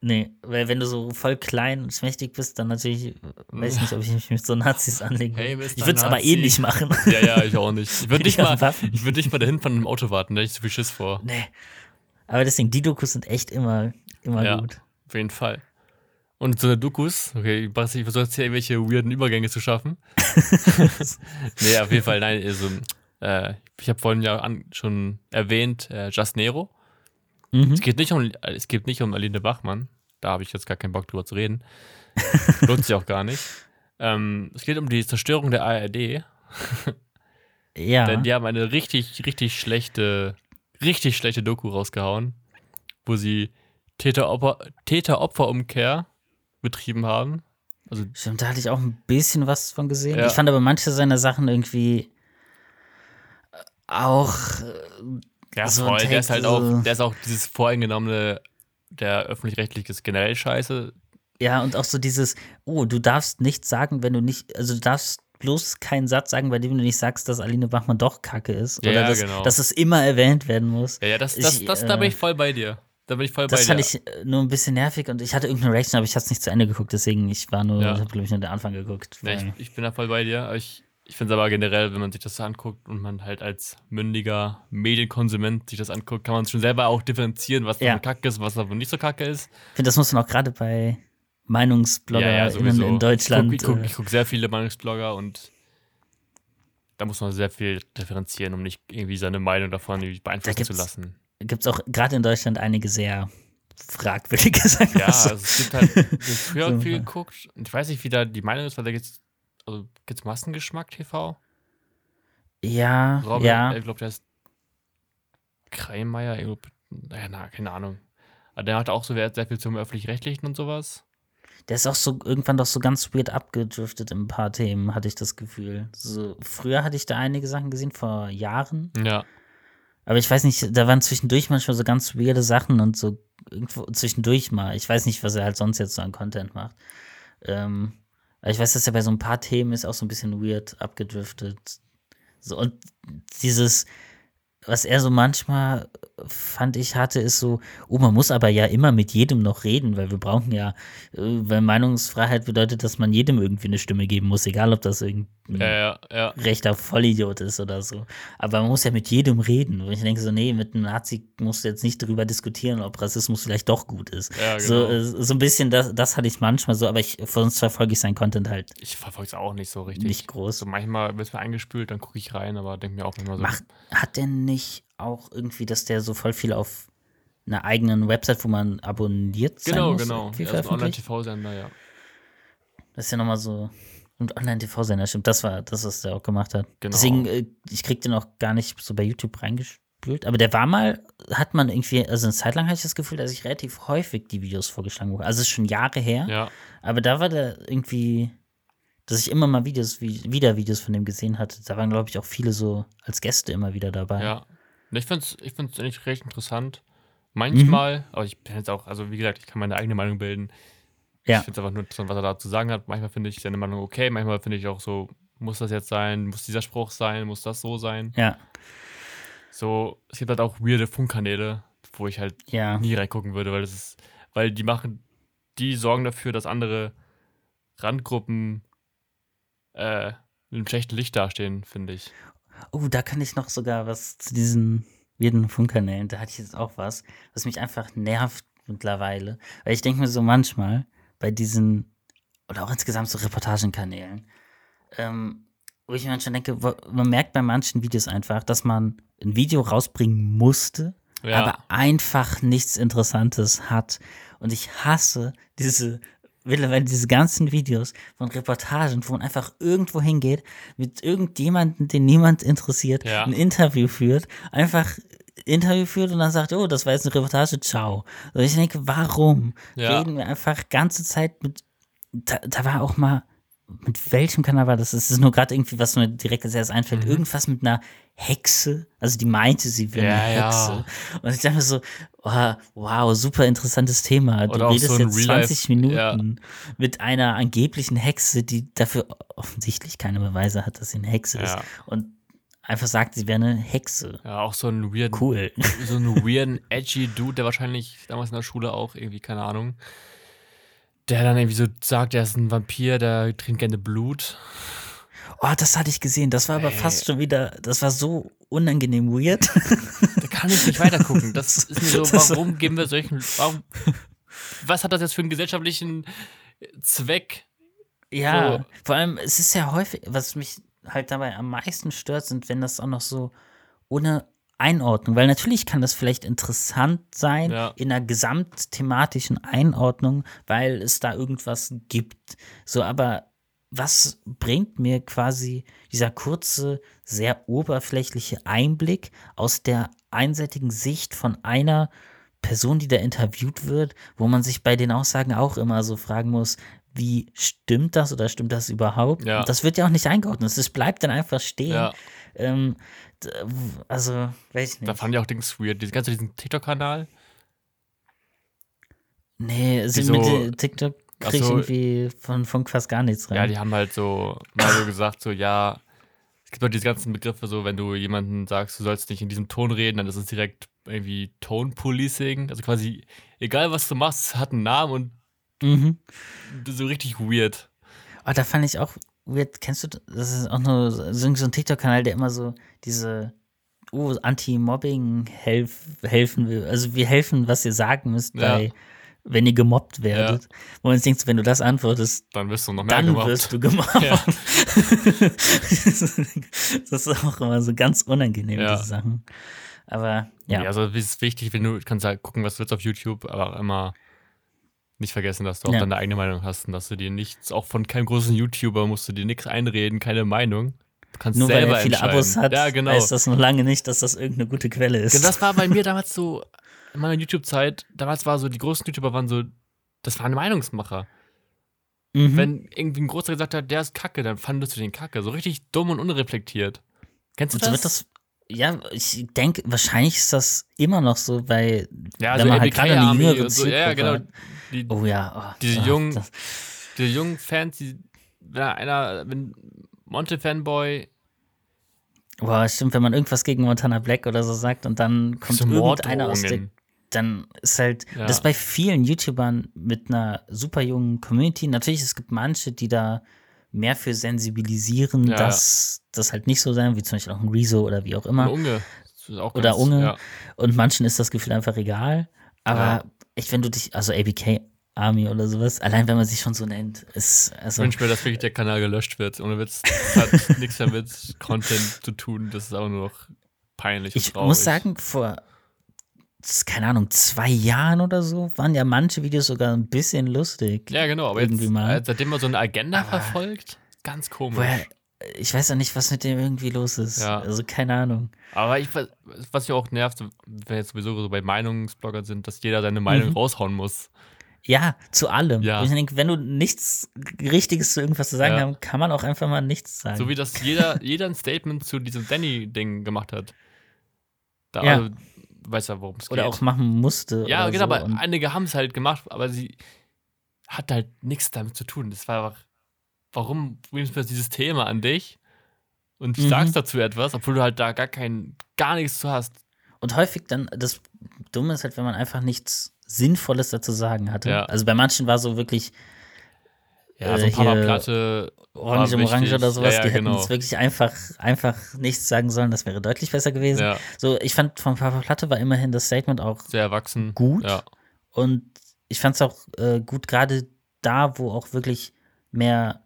B: Nee, weil wenn du so voll klein und schmächtig bist, dann natürlich, weiß ich nicht, ob ich mich mit so Nazis anlegen will.
A: Hey, Mr.
B: ich würde es aber eh nicht machen. (laughs)
A: Ja, ja, ich auch nicht. Ich würde nicht, (laughs) mal, ich würd nicht mal dahin von einem Auto warten, da hätte ich so viel Schiss vor.
B: nee. Aber deswegen, die Dokus sind echt immer, immer
A: Ja.
B: gut.
A: Auf jeden Fall. Und so eine Dokus, okay, ich versuche jetzt hier irgendwelche weirden Übergänge zu schaffen. (laughs) nee, auf jeden Fall, nein, also, äh, ich habe vorhin ja an, schon erwähnt, äh, Just Nero.
B: Mhm.
A: Es geht nicht um, es geht nicht um Aline Bachmann. Da habe ich jetzt gar keinen Bock drüber zu reden. Lohnt sich auch gar nicht. Ähm, es geht um die Zerstörung der ARD. (laughs)
B: Ja.
A: Denn die haben eine richtig, richtig schlechte, richtig schlechte Doku rausgehauen, wo sie Täter-Opfer- Täter-Opfer-Umkehr betrieben haben. Also,
B: Stimmt, da hatte ich auch ein bisschen was von gesehen.
A: Ja.
B: Ich fand aber manche seiner Sachen irgendwie äh, auch. äh,
A: ja,
B: So
A: voll. Der ist halt auch,
B: so-
A: der ist auch dieses voreingenommene, der öffentlich-rechtliche ist generell scheiße.
B: Ja, und auch so dieses, oh, du darfst nichts sagen, wenn du nicht, also du darfst bloß keinen Satz sagen, bei dem du nicht sagst, dass Aline Bachmann doch kacke ist.
A: Ja,
B: oder
A: ja,
B: dass,
A: genau.
B: dass es immer erwähnt werden muss.
A: Ja, ja, das, das,
B: Ich,
A: das, da
B: äh,
A: bin ich voll bei dir. Da bin ich voll
B: Das
A: bei
B: fand
A: dir.
B: ich äh, nur ein bisschen nervig und ich hatte irgendeine Reaction, aber ich habe es nicht zu Ende geguckt, deswegen ich war nur,
A: Ja.
B: ich habe glaube ich nur den Anfang geguckt. Weil-
A: ich, ich bin da voll bei dir. Ich, ich finde es aber generell, wenn man sich das so anguckt und man halt als mündiger Medienkonsument sich das anguckt, kann man schon selber auch differenzieren, was
B: Ja.
A: davon kacke ist, was davon nicht so kacke ist.
B: Ich finde, das muss man auch gerade bei MeinungsbloggerInnen in Deutschland.
A: Ich gucke guck,
B: äh,
A: guck sehr viele Meinungsblogger und da muss man sehr viel differenzieren, um nicht irgendwie seine Meinung davon beeinflussen zu lassen.
B: Gibt es auch gerade in Deutschland einige sehr fragwürdige (laughs) Sachen.
A: Ja, also es gibt halt, (laughs) ich früher
B: So.
A: viel geguckt ich weiß nicht, wie da die Meinung ist, weil da gibt's, also gibt's Massengeschmack TV?
B: ja,
A: Robin,
B: ja.
A: ich glaube, der ist Kreimeier, naja, na, keine Ahnung. Aber der hat auch so sehr sehr viel zum Öffentlich-Rechtlichen und sowas.
B: Der ist auch so irgendwann doch so ganz weird abgedriftet in ein paar Themen, hatte ich das Gefühl. So, früher hatte ich da einige Sachen gesehen, vor Jahren.
A: Ja,
B: Aber ich weiß nicht, da waren zwischendurch manchmal so ganz weirde Sachen und so irgendwo zwischendurch mal. Ich weiß nicht, was er halt sonst jetzt so an Content macht. Ähm, aber ich weiß, dass er bei so ein paar Themen ist auch so ein bisschen weird abgedriftet. So, und dieses, was er so manchmal fand ich hatte, ist so, oh, man muss aber ja immer mit jedem noch reden, weil wir brauchen ja, äh, weil Meinungsfreiheit bedeutet, dass man jedem irgendwie eine Stimme geben muss, egal ob das irgendein
A: ja, ja,
B: rechter Vollidiot ist oder so. Aber man muss ja mit jedem reden. Und ich denke so, nee, mit einem Nazi musst du jetzt nicht darüber diskutieren, ob Rassismus vielleicht doch gut ist.
A: Ja,
B: So,
A: genau.
B: äh, so ein bisschen, das, das hatte ich manchmal so, aber ich, sonst verfolge ich seinen Content halt
A: Ich verfolge es auch nicht so richtig.
B: nicht groß.
A: So manchmal wird mir eingespült, dann gucke ich rein, aber denke mir auch immer so.
B: Macht, hat der nicht auch irgendwie, dass der so voll viel auf einer eigenen Website, wo man abonniert sein
A: genau,
B: muss,
A: genau.
B: irgendwie
A: Ja, so ein
B: veröffentlicht?
A: Online-TV-Sender, ja.
B: Das ist ja nochmal so. Und Online-TV-Sender, stimmt. Das war das, was der auch gemacht hat.
A: Genau.
B: Deswegen, äh, ich krieg den auch gar nicht so bei YouTube reingespült. Aber der war mal, hat man irgendwie, also eine Zeit lang hatte ich das Gefühl, dass ich relativ häufig die Videos vorgeschlagen wurde. Also es ist schon Jahre her.
A: Ja,
B: Aber da war der irgendwie, dass ich immer mal Videos, wie, wieder Videos von dem gesehen hatte. Da waren, glaube ich, auch viele so als Gäste immer wieder dabei.
A: ja. Ich finde es ich find's eigentlich recht interessant.
B: Mhm.
A: Manchmal, aber ich bin jetzt auch, also wie gesagt, ich kann meine eigene Meinung bilden.
B: Ja.
A: Ich finde es einfach nur interessant, was er da zu sagen hat. Manchmal finde ich seine Meinung okay, manchmal finde ich auch so, muss das jetzt sein, muss dieser Spruch sein, muss das so sein.
B: Ja,
A: So, es gibt halt auch weirde Funkkanäle, wo ich halt
B: ja.
A: nie reingucken würde, weil das ist, weil die machen, die sorgen dafür, dass andere Randgruppen äh, in einem schlechten Licht dastehen, finde ich.
B: Oh, da kann ich noch sogar was zu diesen weirden Funkkanälen. Da hatte ich jetzt auch was, was mich einfach nervt mittlerweile. Weil ich denke mir so manchmal bei diesen, oder auch insgesamt so Reportagenkanälen, ähm, wo ich mir manchmal denke, wo, man merkt bei manchen Videos einfach, dass man ein Video rausbringen musste,
A: Ja.
B: aber einfach nichts Interessantes hat. Und ich hasse diese, mittlerweile diese ganzen Videos von Reportagen, wo man einfach irgendwo hingeht, mit irgendjemandem, den niemand interessiert,
A: Ja.
B: ein Interview führt, einfach Interview führt und dann sagt, oh, das war jetzt eine Reportage, ciao. Und ich denke, warum
A: Ja.
B: reden wir einfach ganze Zeit mit, da, da war auch mal, mit welchem Kanal war das? Das ist nur gerade irgendwie, was mir direkt als erstes einfällt.
A: Mhm.
B: Irgendwas mit einer Hexe. Also die meinte, sie wäre
A: Ja,
B: eine
A: ja.
B: Hexe. Und ich dachte mir so, oh, wow, super interessantes Thema. Du
A: Oder
B: redest
A: so ein
B: jetzt
A: Real-Life-
B: 20 Minuten
A: ja.
B: mit einer angeblichen Hexe, die dafür offensichtlich keine Beweise hat, dass sie eine Hexe ist.
A: Ja.
B: Und einfach sagt, sie wäre eine Hexe.
A: Ja, auch so einen weirden,
B: Cool.
A: so einen weirden, edgy Dude, der wahrscheinlich damals in der Schule auch irgendwie, keine Ahnung, der dann irgendwie so sagt, er ist ein Vampir, der trinkt gerne Blut.
B: Oh, das hatte ich gesehen. Das war aber
A: Ey.
B: fast schon wieder, das war so unangenehm weird.
A: Da kann ich nicht weitergucken. Das (laughs) ist mir so, warum geben wir solchen, warum, was hat das jetzt für einen gesellschaftlichen Zweck?
B: Ja,
A: So.
B: vor allem, es ist ja häufig, was mich halt dabei am meisten stört, sind, wenn das auch noch so ohne Einordnung, weil natürlich kann das vielleicht interessant sein
A: Ja.
B: in einer gesamtthematischen Einordnung, weil es da irgendwas gibt. So, aber was bringt mir quasi dieser kurze, sehr oberflächliche Einblick aus der einseitigen Sicht von einer Person, die da interviewt wird, wo man sich bei den Aussagen auch immer so fragen muss, wie stimmt das oder stimmt das überhaupt?
A: Ja.
B: Das wird ja auch nicht eingeordnet. Es bleibt dann einfach stehen.
A: Ja,
B: Ähm, also, weiß ich
A: da
B: nicht.
A: fand ich auch Dings weird. Diese ganze diesen TikTok-Kanal.
B: Nee, sie
A: Wieso?
B: mit äh, TikTok kriege ich
A: so.
B: irgendwie von Funk fast gar nichts rein.
A: Ja, die haben halt so mal so gesagt, so, ja, es gibt auch diese ganzen Begriffe, so, wenn du jemanden sagst, du sollst nicht in diesem Ton reden, dann ist es direkt irgendwie Tone Policing. Also quasi, egal was du machst, hat einen Namen und
B: Mhm.
A: so richtig weird.
B: Oh, da fand ich auch weird. Kennst du, das ist auch nur so so ein TikTok-Kanal, der immer so diese oh, Anti-Mobbing helf, helfen will. Also wir helfen, was ihr sagen müsst,
A: Ja.
B: bei, wenn ihr gemobbt werdet. Wo man denkt, wenn du das antwortest,
A: Dann wirst du noch mehr
B: dann
A: gemacht.
B: wirst du (laughs) gemobbt.
A: Ja. (laughs)
B: das ist auch immer so ganz unangenehm,
A: Ja.
B: diese Sachen. Aber
A: Ja.
B: ja.
A: also es ist wichtig, wenn du kannst halt gucken, was du willst auf YouTube, aber auch immer nicht vergessen, dass du auch
B: Ja.
A: deine eigene Meinung hast und dass du dir nichts, auch von keinem großen YouTuber musst du dir nichts einreden, keine Meinung. Du kannst
B: Nur weil
A: selber
B: er viele. Abos hat,
A: Ja, genau.
B: heißt das noch lange nicht, dass das irgendeine gute Quelle ist.
A: Das war bei mir damals so, in meiner YouTube-Zeit, damals war so, die großen YouTuber waren so, das waren Meinungsmacher.
B: Mhm.
A: Wenn irgendwie ein Großer gesagt hat, der ist kacke, dann fandest du den kacke. So richtig dumm und unreflektiert. Kennst du
B: Und so wird
A: das?
B: das, ja, ich denke, wahrscheinlich ist das immer noch so, weil
A: ja,
B: wenn man halt gerade eine jüngere
A: so, ja, genau.
B: hat.
A: Die,
B: Oh ja, oh,
A: Diese
B: oh,
A: jungen-
B: das-
A: diese jungen Fans, die, wenn einer, wenn Monte-Fanboy
B: Boah, stimmt, wenn man irgendwas gegen Montana Black oder so sagt und dann kommt irgendeiner aus der, dann ist halt,
A: Ja.
B: das ist bei vielen YouTubern mit einer super jungen Community. Natürlich, es gibt manche, die da mehr für sensibilisieren,
A: Ja,
B: dass das halt nicht so sein, wie zum Beispiel auch ein Rezo oder wie auch immer.
A: Unge. Auch
B: Oder
A: ganz-
B: Unge. Und manchen ist das Gefühl einfach egal. Aber echt, wenn du dich, also ABK Army oder sowas, allein wenn man sich schon so nennt, ist,
A: Ich
B: also,
A: wünsche mir, dass wirklich der Kanal gelöscht wird. Ohne Witz. Das hat (laughs) nichts mehr mit Content zu tun. Das ist auch nur noch peinlich.
B: ich muss sagen, vor, keine Ahnung, zwei Jahren oder so, waren ja manche Videos sogar ein bisschen lustig.
A: Ja, genau. Aber
B: irgendwie
A: jetzt,
B: mal.
A: seitdem man so eine Agenda
B: Aber-
A: verfolgt, ganz komisch.
B: Woher, ich weiß auch nicht, was mit dem irgendwie los ist.
A: Ja.
B: Also keine Ahnung.
A: Aber ich, was mich auch nervt, wenn jetzt sowieso so bei Meinungsbloggern sind, dass jeder seine Meinung
B: Mhm.
A: raushauen muss.
B: Ja, zu allem.
A: Ja.
B: Ich denke, wenn du nichts Richtiges zu irgendwas zu sagen
A: Ja.
B: haben, kann man auch einfach mal nichts sagen.
A: So wie das jeder, jeder ein Statement zu diesem Danny-Ding gemacht hat. Da,
B: Ja.
A: also, weißt ja, worum es geht.
B: oder auch machen musste.
A: ja, genau,
B: so.
A: aber
B: Und
A: einige haben es halt gemacht, aber sie hat halt nichts damit zu tun. Das war einfach, warum bringst du dieses Thema an dich und
B: Mhm.
A: sagst dazu etwas, obwohl du halt da gar kein, gar nichts zu hast.
B: Und häufig dann, das Dumme ist halt, wenn man einfach nichts Sinnvolles dazu sagen hatte.
A: Ja.
B: Also bei manchen war so wirklich
A: Ja,
B: Äh,
A: so ein paar Mal
B: hier
A: Platte.
B: Orange
A: war
B: Orange oder sowas,
A: Ja, ja,
B: die hätten
A: genau.
B: jetzt wirklich einfach, einfach nichts sagen sollen, das wäre deutlich besser gewesen.
A: Ja,
B: So, ich fand von Papa Platte war immerhin das Statement auch
A: sehr erwachsen.
B: gut. Und ich fand es auch äh, gut, gerade da, wo auch wirklich mehr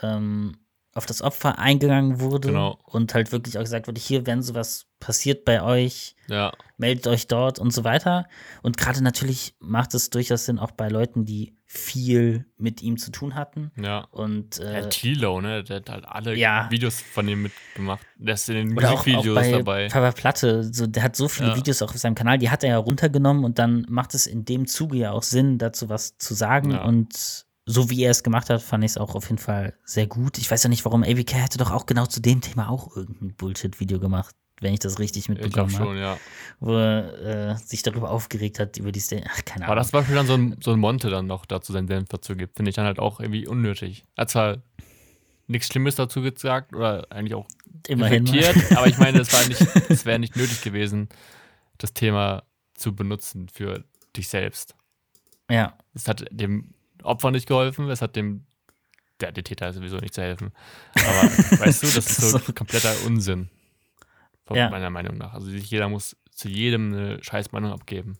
B: ähm, auf das Opfer eingegangen wurde
A: Genau.
B: und halt wirklich auch gesagt wurde, hier, wenn sowas passiert bei euch,
A: ja,
B: meldet euch dort und so weiter. Und gerade natürlich macht es durchaus Sinn, auch bei Leuten, die viel mit ihm zu tun hatten.
A: ja.
B: Und
A: Der
B: äh,
A: Tilo, ne? Der hat halt alle
B: Ja.
A: Videos von ihm mitgemacht. Der ist in den
B: oder auch, auch
A: Musikvideos
B: bei
A: dabei.
B: Papa Platte, so, der hat so viele
A: Ja.
B: Videos auch auf seinem Kanal, die hat er ja runtergenommen und dann macht es in dem Zuge ja auch Sinn, dazu was zu sagen. Und so wie er es gemacht hat, fand ich es auch auf jeden Fall sehr gut. Ich weiß ja nicht, warum ABK hätte doch auch genau zu dem Thema auch irgendein Bullshit-Video gemacht, wenn ich das richtig
A: Ich glaube
B: mitbekommen habe.
A: schon, ja.
B: Wo er äh, sich darüber aufgeregt hat, über die Szene. Ach, keine
A: Aber
B: Ahnung.
A: das zum Beispiel dann so ein, so ein Monte dann noch dazu seinen Senf dazu gibt, finde ich dann halt auch irgendwie unnötig. Er hat zwar nichts Schlimmes dazu gesagt oder eigentlich auch
B: Immerhin.
A: aber ich meine, es war nicht, (laughs) es wäre nicht nötig gewesen, das Thema zu benutzen für dich selbst.
B: Ja.
A: Es hat dem Opfer nicht geholfen, es hat dem der, der Täter sowieso nicht zu helfen. Aber (laughs) weißt du, das ist so kompletter Unsinn. Von
B: Ja.
A: meiner Meinung nach. Also jeder muss zu jedem eine scheiß Meinung abgeben.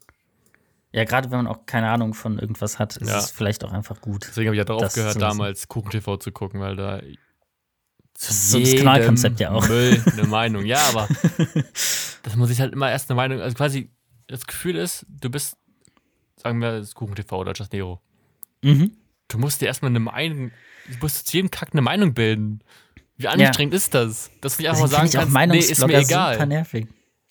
B: Ja, gerade wenn man auch keine Ahnung von irgendwas hat, ist
A: Ja.
B: es vielleicht auch einfach gut.
A: Deswegen habe ich ja darauf
B: Das
A: gehört, damals Kuchen TV zu gucken, weil da
B: Das ist so das Kanalkonzept ja auch.
A: Müll eine Meinung. Ja, aber (laughs) das muss ich halt immer erst eine Meinung, also quasi das Gefühl ist, du bist, sagen wir, das Kuchen TV oder Just Nero.
B: Mhm.
A: Du musst dir erstmal eine Meinung, du musst zu jedem Kack eine Meinung bilden. Wie anstrengend ist das? Dass du nicht einfach
B: Deswegen
A: mal sagen kannst, nee, ist mir
B: Meinungsblogger super
A: egal.
B: nervig.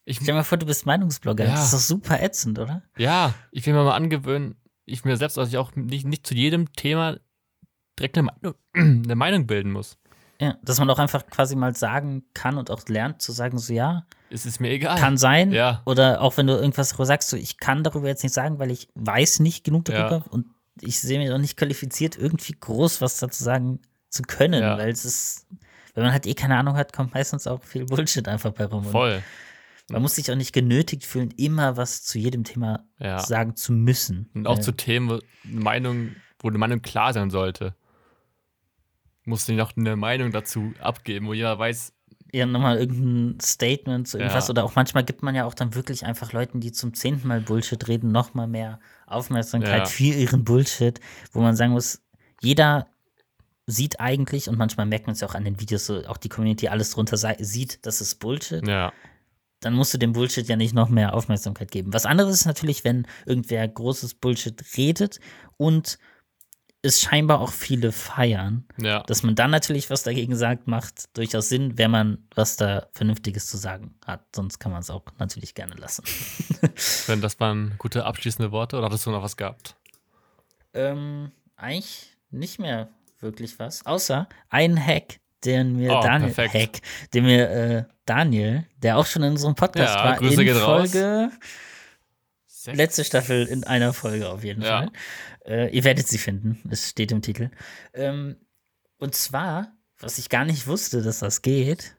A: Ich,
B: Stell dir mal vor, du bist Meinungsblogger.
A: Ja.
B: Das ist doch super ätzend, oder?
A: ja, ich will mir mal angewöhnen, ich mir selbst, dass ich auch nicht, nicht zu jedem Thema direkt eine Meinung, (clears throat) eine Meinung bilden muss.
B: Ja, dass man auch einfach quasi mal sagen kann und auch lernt zu sagen, so ja,
A: Es ist mir egal.
B: kann sein.
A: Ja.
B: Oder auch wenn du irgendwas darüber sagst, so ich kann darüber jetzt nicht sagen, weil ich weiß nicht genug darüber
A: Ja.
B: und ich sehe mich auch nicht qualifiziert, irgendwie groß was dazu sagen zu können,
A: Ja.
B: weil es ist, wenn man halt eh keine Ahnung hat, kommt meistens auch viel Bullshit einfach bei rum.
A: Voll.
B: Man muss sich auch nicht genötigt fühlen, immer was zu jedem Thema
A: Ja.
B: sagen zu müssen.
A: Und auch
B: Weil-
A: zu Themen, wo eine Meinung, wo eine Meinung klar sein sollte. Musst du nicht noch eine Meinung dazu abgeben, wo jeder weiß,
B: ja, nochmal irgendein Statement zu irgendwas.
A: Ja.
B: Oder auch manchmal gibt man ja auch dann wirklich einfach Leuten, die zum zehnten Mal Bullshit reden, nochmal mehr Aufmerksamkeit
A: Ja.
B: für ihren Bullshit, wo man sagen muss, jeder sieht eigentlich, und manchmal merkt man es ja auch an den Videos, so auch die Community alles drunter sieht, das ist Bullshit.
A: ja,
B: Dann musst du dem Bullshit ja nicht noch mehr Aufmerksamkeit geben. Was anderes ist natürlich, wenn irgendwer großes Bullshit redet und es scheinbar auch viele feiern.
A: ja.
B: Dass man dann natürlich was dagegen sagt, macht durchaus Sinn, wenn man was da Vernünftiges zu sagen hat. Sonst kann man es auch natürlich gerne lassen. (laughs)
A: Wenn das waren gute abschließende Worte oder hattest du noch was gehabt?
B: ähm, eigentlich nicht mehr wirklich was. Außer ein Hack, den mir
A: Oh,
B: Daniel,
A: perfekt.
B: Hack, den mir äh, Daniel, der auch schon in unserem Podcast
A: Ja,
B: war,
A: Grüße
B: in
A: geht raus. Sechs.
B: letzte Staffel in einer Folge auf jeden
A: Ja.
B: Fall. Äh, ihr werdet sie finden, es steht im Titel. Ähm, und zwar, was ich gar nicht wusste, dass das geht,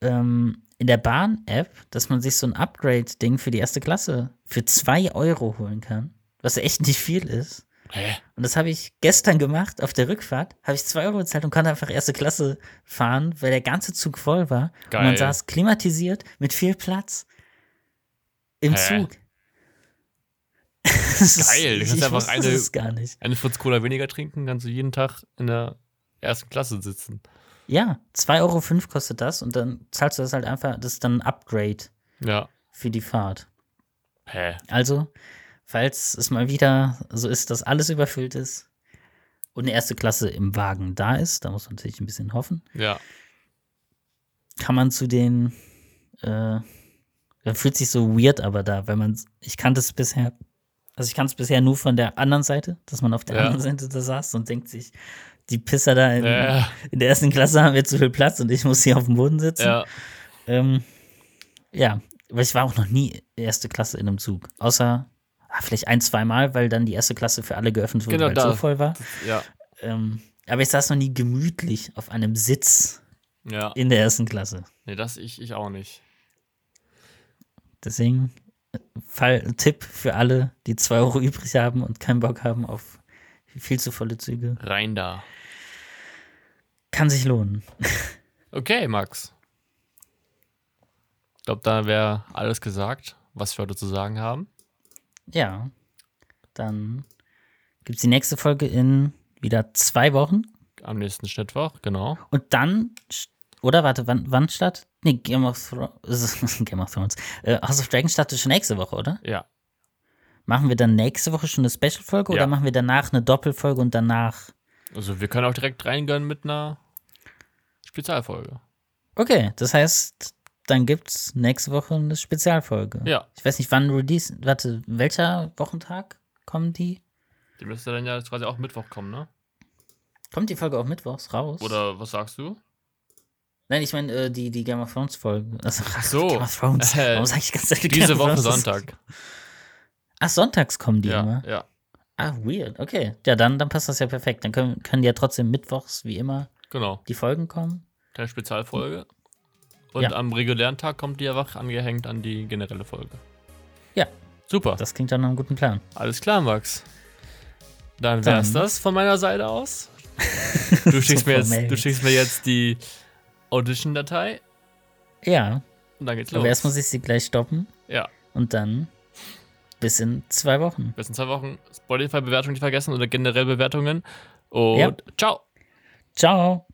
B: ähm, in der Bahn-App, dass man sich so ein Upgrade-Ding für die erste Klasse für 2 Euro holen kann, was ja echt nicht viel ist.
A: Hä?
B: Und das habe ich gestern gemacht, auf der Rückfahrt, habe ich 2 Euro bezahlt und konnte einfach erste Klasse fahren, weil der ganze Zug voll war. Und man
A: Geil.
B: saß klimatisiert mit viel Platz im
A: Hä?
B: Zug. (laughs) Das ist-
A: Geil, du kannst einfach eine-
B: das gar nicht.
A: Eine Fritz Cola weniger trinken, kannst du jeden Tag in der ersten Klasse sitzen.
B: Ja, 2,05 Euro kostet das und dann zahlst du das halt einfach, das ist dann ein Upgrade
A: Ja.
B: für die Fahrt.
A: Hä?
B: Also, falls es mal wieder so ist, dass alles überfüllt ist und eine erste Klasse im Wagen da ist, da muss man natürlich ein bisschen hoffen,
A: Ja.
B: kann man zu den, äh, man fühlt sich so weird aber da, weil man, ich kannte es bisher, also ich kannte es bisher nur von der anderen Seite, dass man auf der
A: Ja.
B: anderen Seite da saß und denkt sich, die Pisser da in,
A: Äh,
B: in der ersten Klasse haben jetzt so viel Platz und ich muss hier auf dem Boden sitzen.
A: ja.
B: Ähm, ja, aber ich war auch noch nie erste Klasse in einem Zug. Außer ah, vielleicht ein, zwei Mal, weil dann die erste Klasse für alle geöffnet wurde,
A: Genau
B: weil es so voll war.
A: Ja.
B: Ähm, aber ich saß noch nie gemütlich auf einem Sitz
A: Ja.
B: in der ersten Klasse.
A: Nee, das ich, ich auch nicht.
B: Deswegen Fall, Tipp für alle, die zwei Euro übrig haben und keinen Bock haben auf viel zu volle Züge.
A: Rein da.
B: Kann sich lohnen.
A: Okay, Max. Ich glaube, da wäre alles gesagt, was wir heute zu sagen haben.
B: Ja, dann gibt es die nächste Folge in wieder zwei Wochen.
A: Am nächsten Schnittwoch, genau.
B: Und dann, oder warte, wann, wann statt? Nee, Game of Thrones. (laughs) Game of Thrones. Äh, House of Dragon startet schon nächste Woche, oder?
A: Ja.
B: Machen wir dann nächste Woche schon eine Special-Folge
A: Ja.
B: oder machen wir danach eine Doppelfolge und danach.
A: Also wir können auch direkt reingehen mit einer Spezialfolge.
B: Okay, das heißt, dann gibt's nächste Woche eine Spezialfolge.
A: Ja.
B: Ich weiß nicht, wann Release. Warte, welcher Wochentag kommen die?
A: Die müsste dann ja quasi auch Mittwoch kommen, ne?
B: Kommt die Folge auch mittwochs raus?
A: Oder was sagst du?
B: Nein, ich meine äh, die, die Game of Thrones Folge. (laughs) Also, (laughs)
A: so.
B: Game of Thrones.
A: Äh, (laughs)
B: Warum sag ich ganz Game
A: Diese Woche
B: Thrones?
A: Sonntag.
B: Ach, sonntags kommen die immer.
A: Ja, ja.
B: Ah, weird. Okay. Ja, dann, dann passt das ja perfekt. Dann können, können ja trotzdem mittwochs, wie immer,
A: Genau.
B: die Folgen kommen.
A: Kleine Spezialfolge. Und
B: Ja.
A: am regulären Tag kommt die einfach angehängt an die generelle Folge.
B: Ja.
A: Super.
B: Das klingt dann nach einem guten Plan.
A: Alles klar, Max. Dann wär's
B: Dann-
A: das von meiner Seite aus. Du schickst, mir jetzt, du schickst mir jetzt die Audition-Datei
B: Ja,
A: und dann geht's los.
B: aber erst muss ich sie gleich stoppen
A: ja,
B: und dann bis in zwei Wochen.
A: bis in zwei Wochen. Spotify-Bewertungen nicht vergessen oder generell Bewertungen. Und
B: Ja.
A: ciao.
B: Ciao.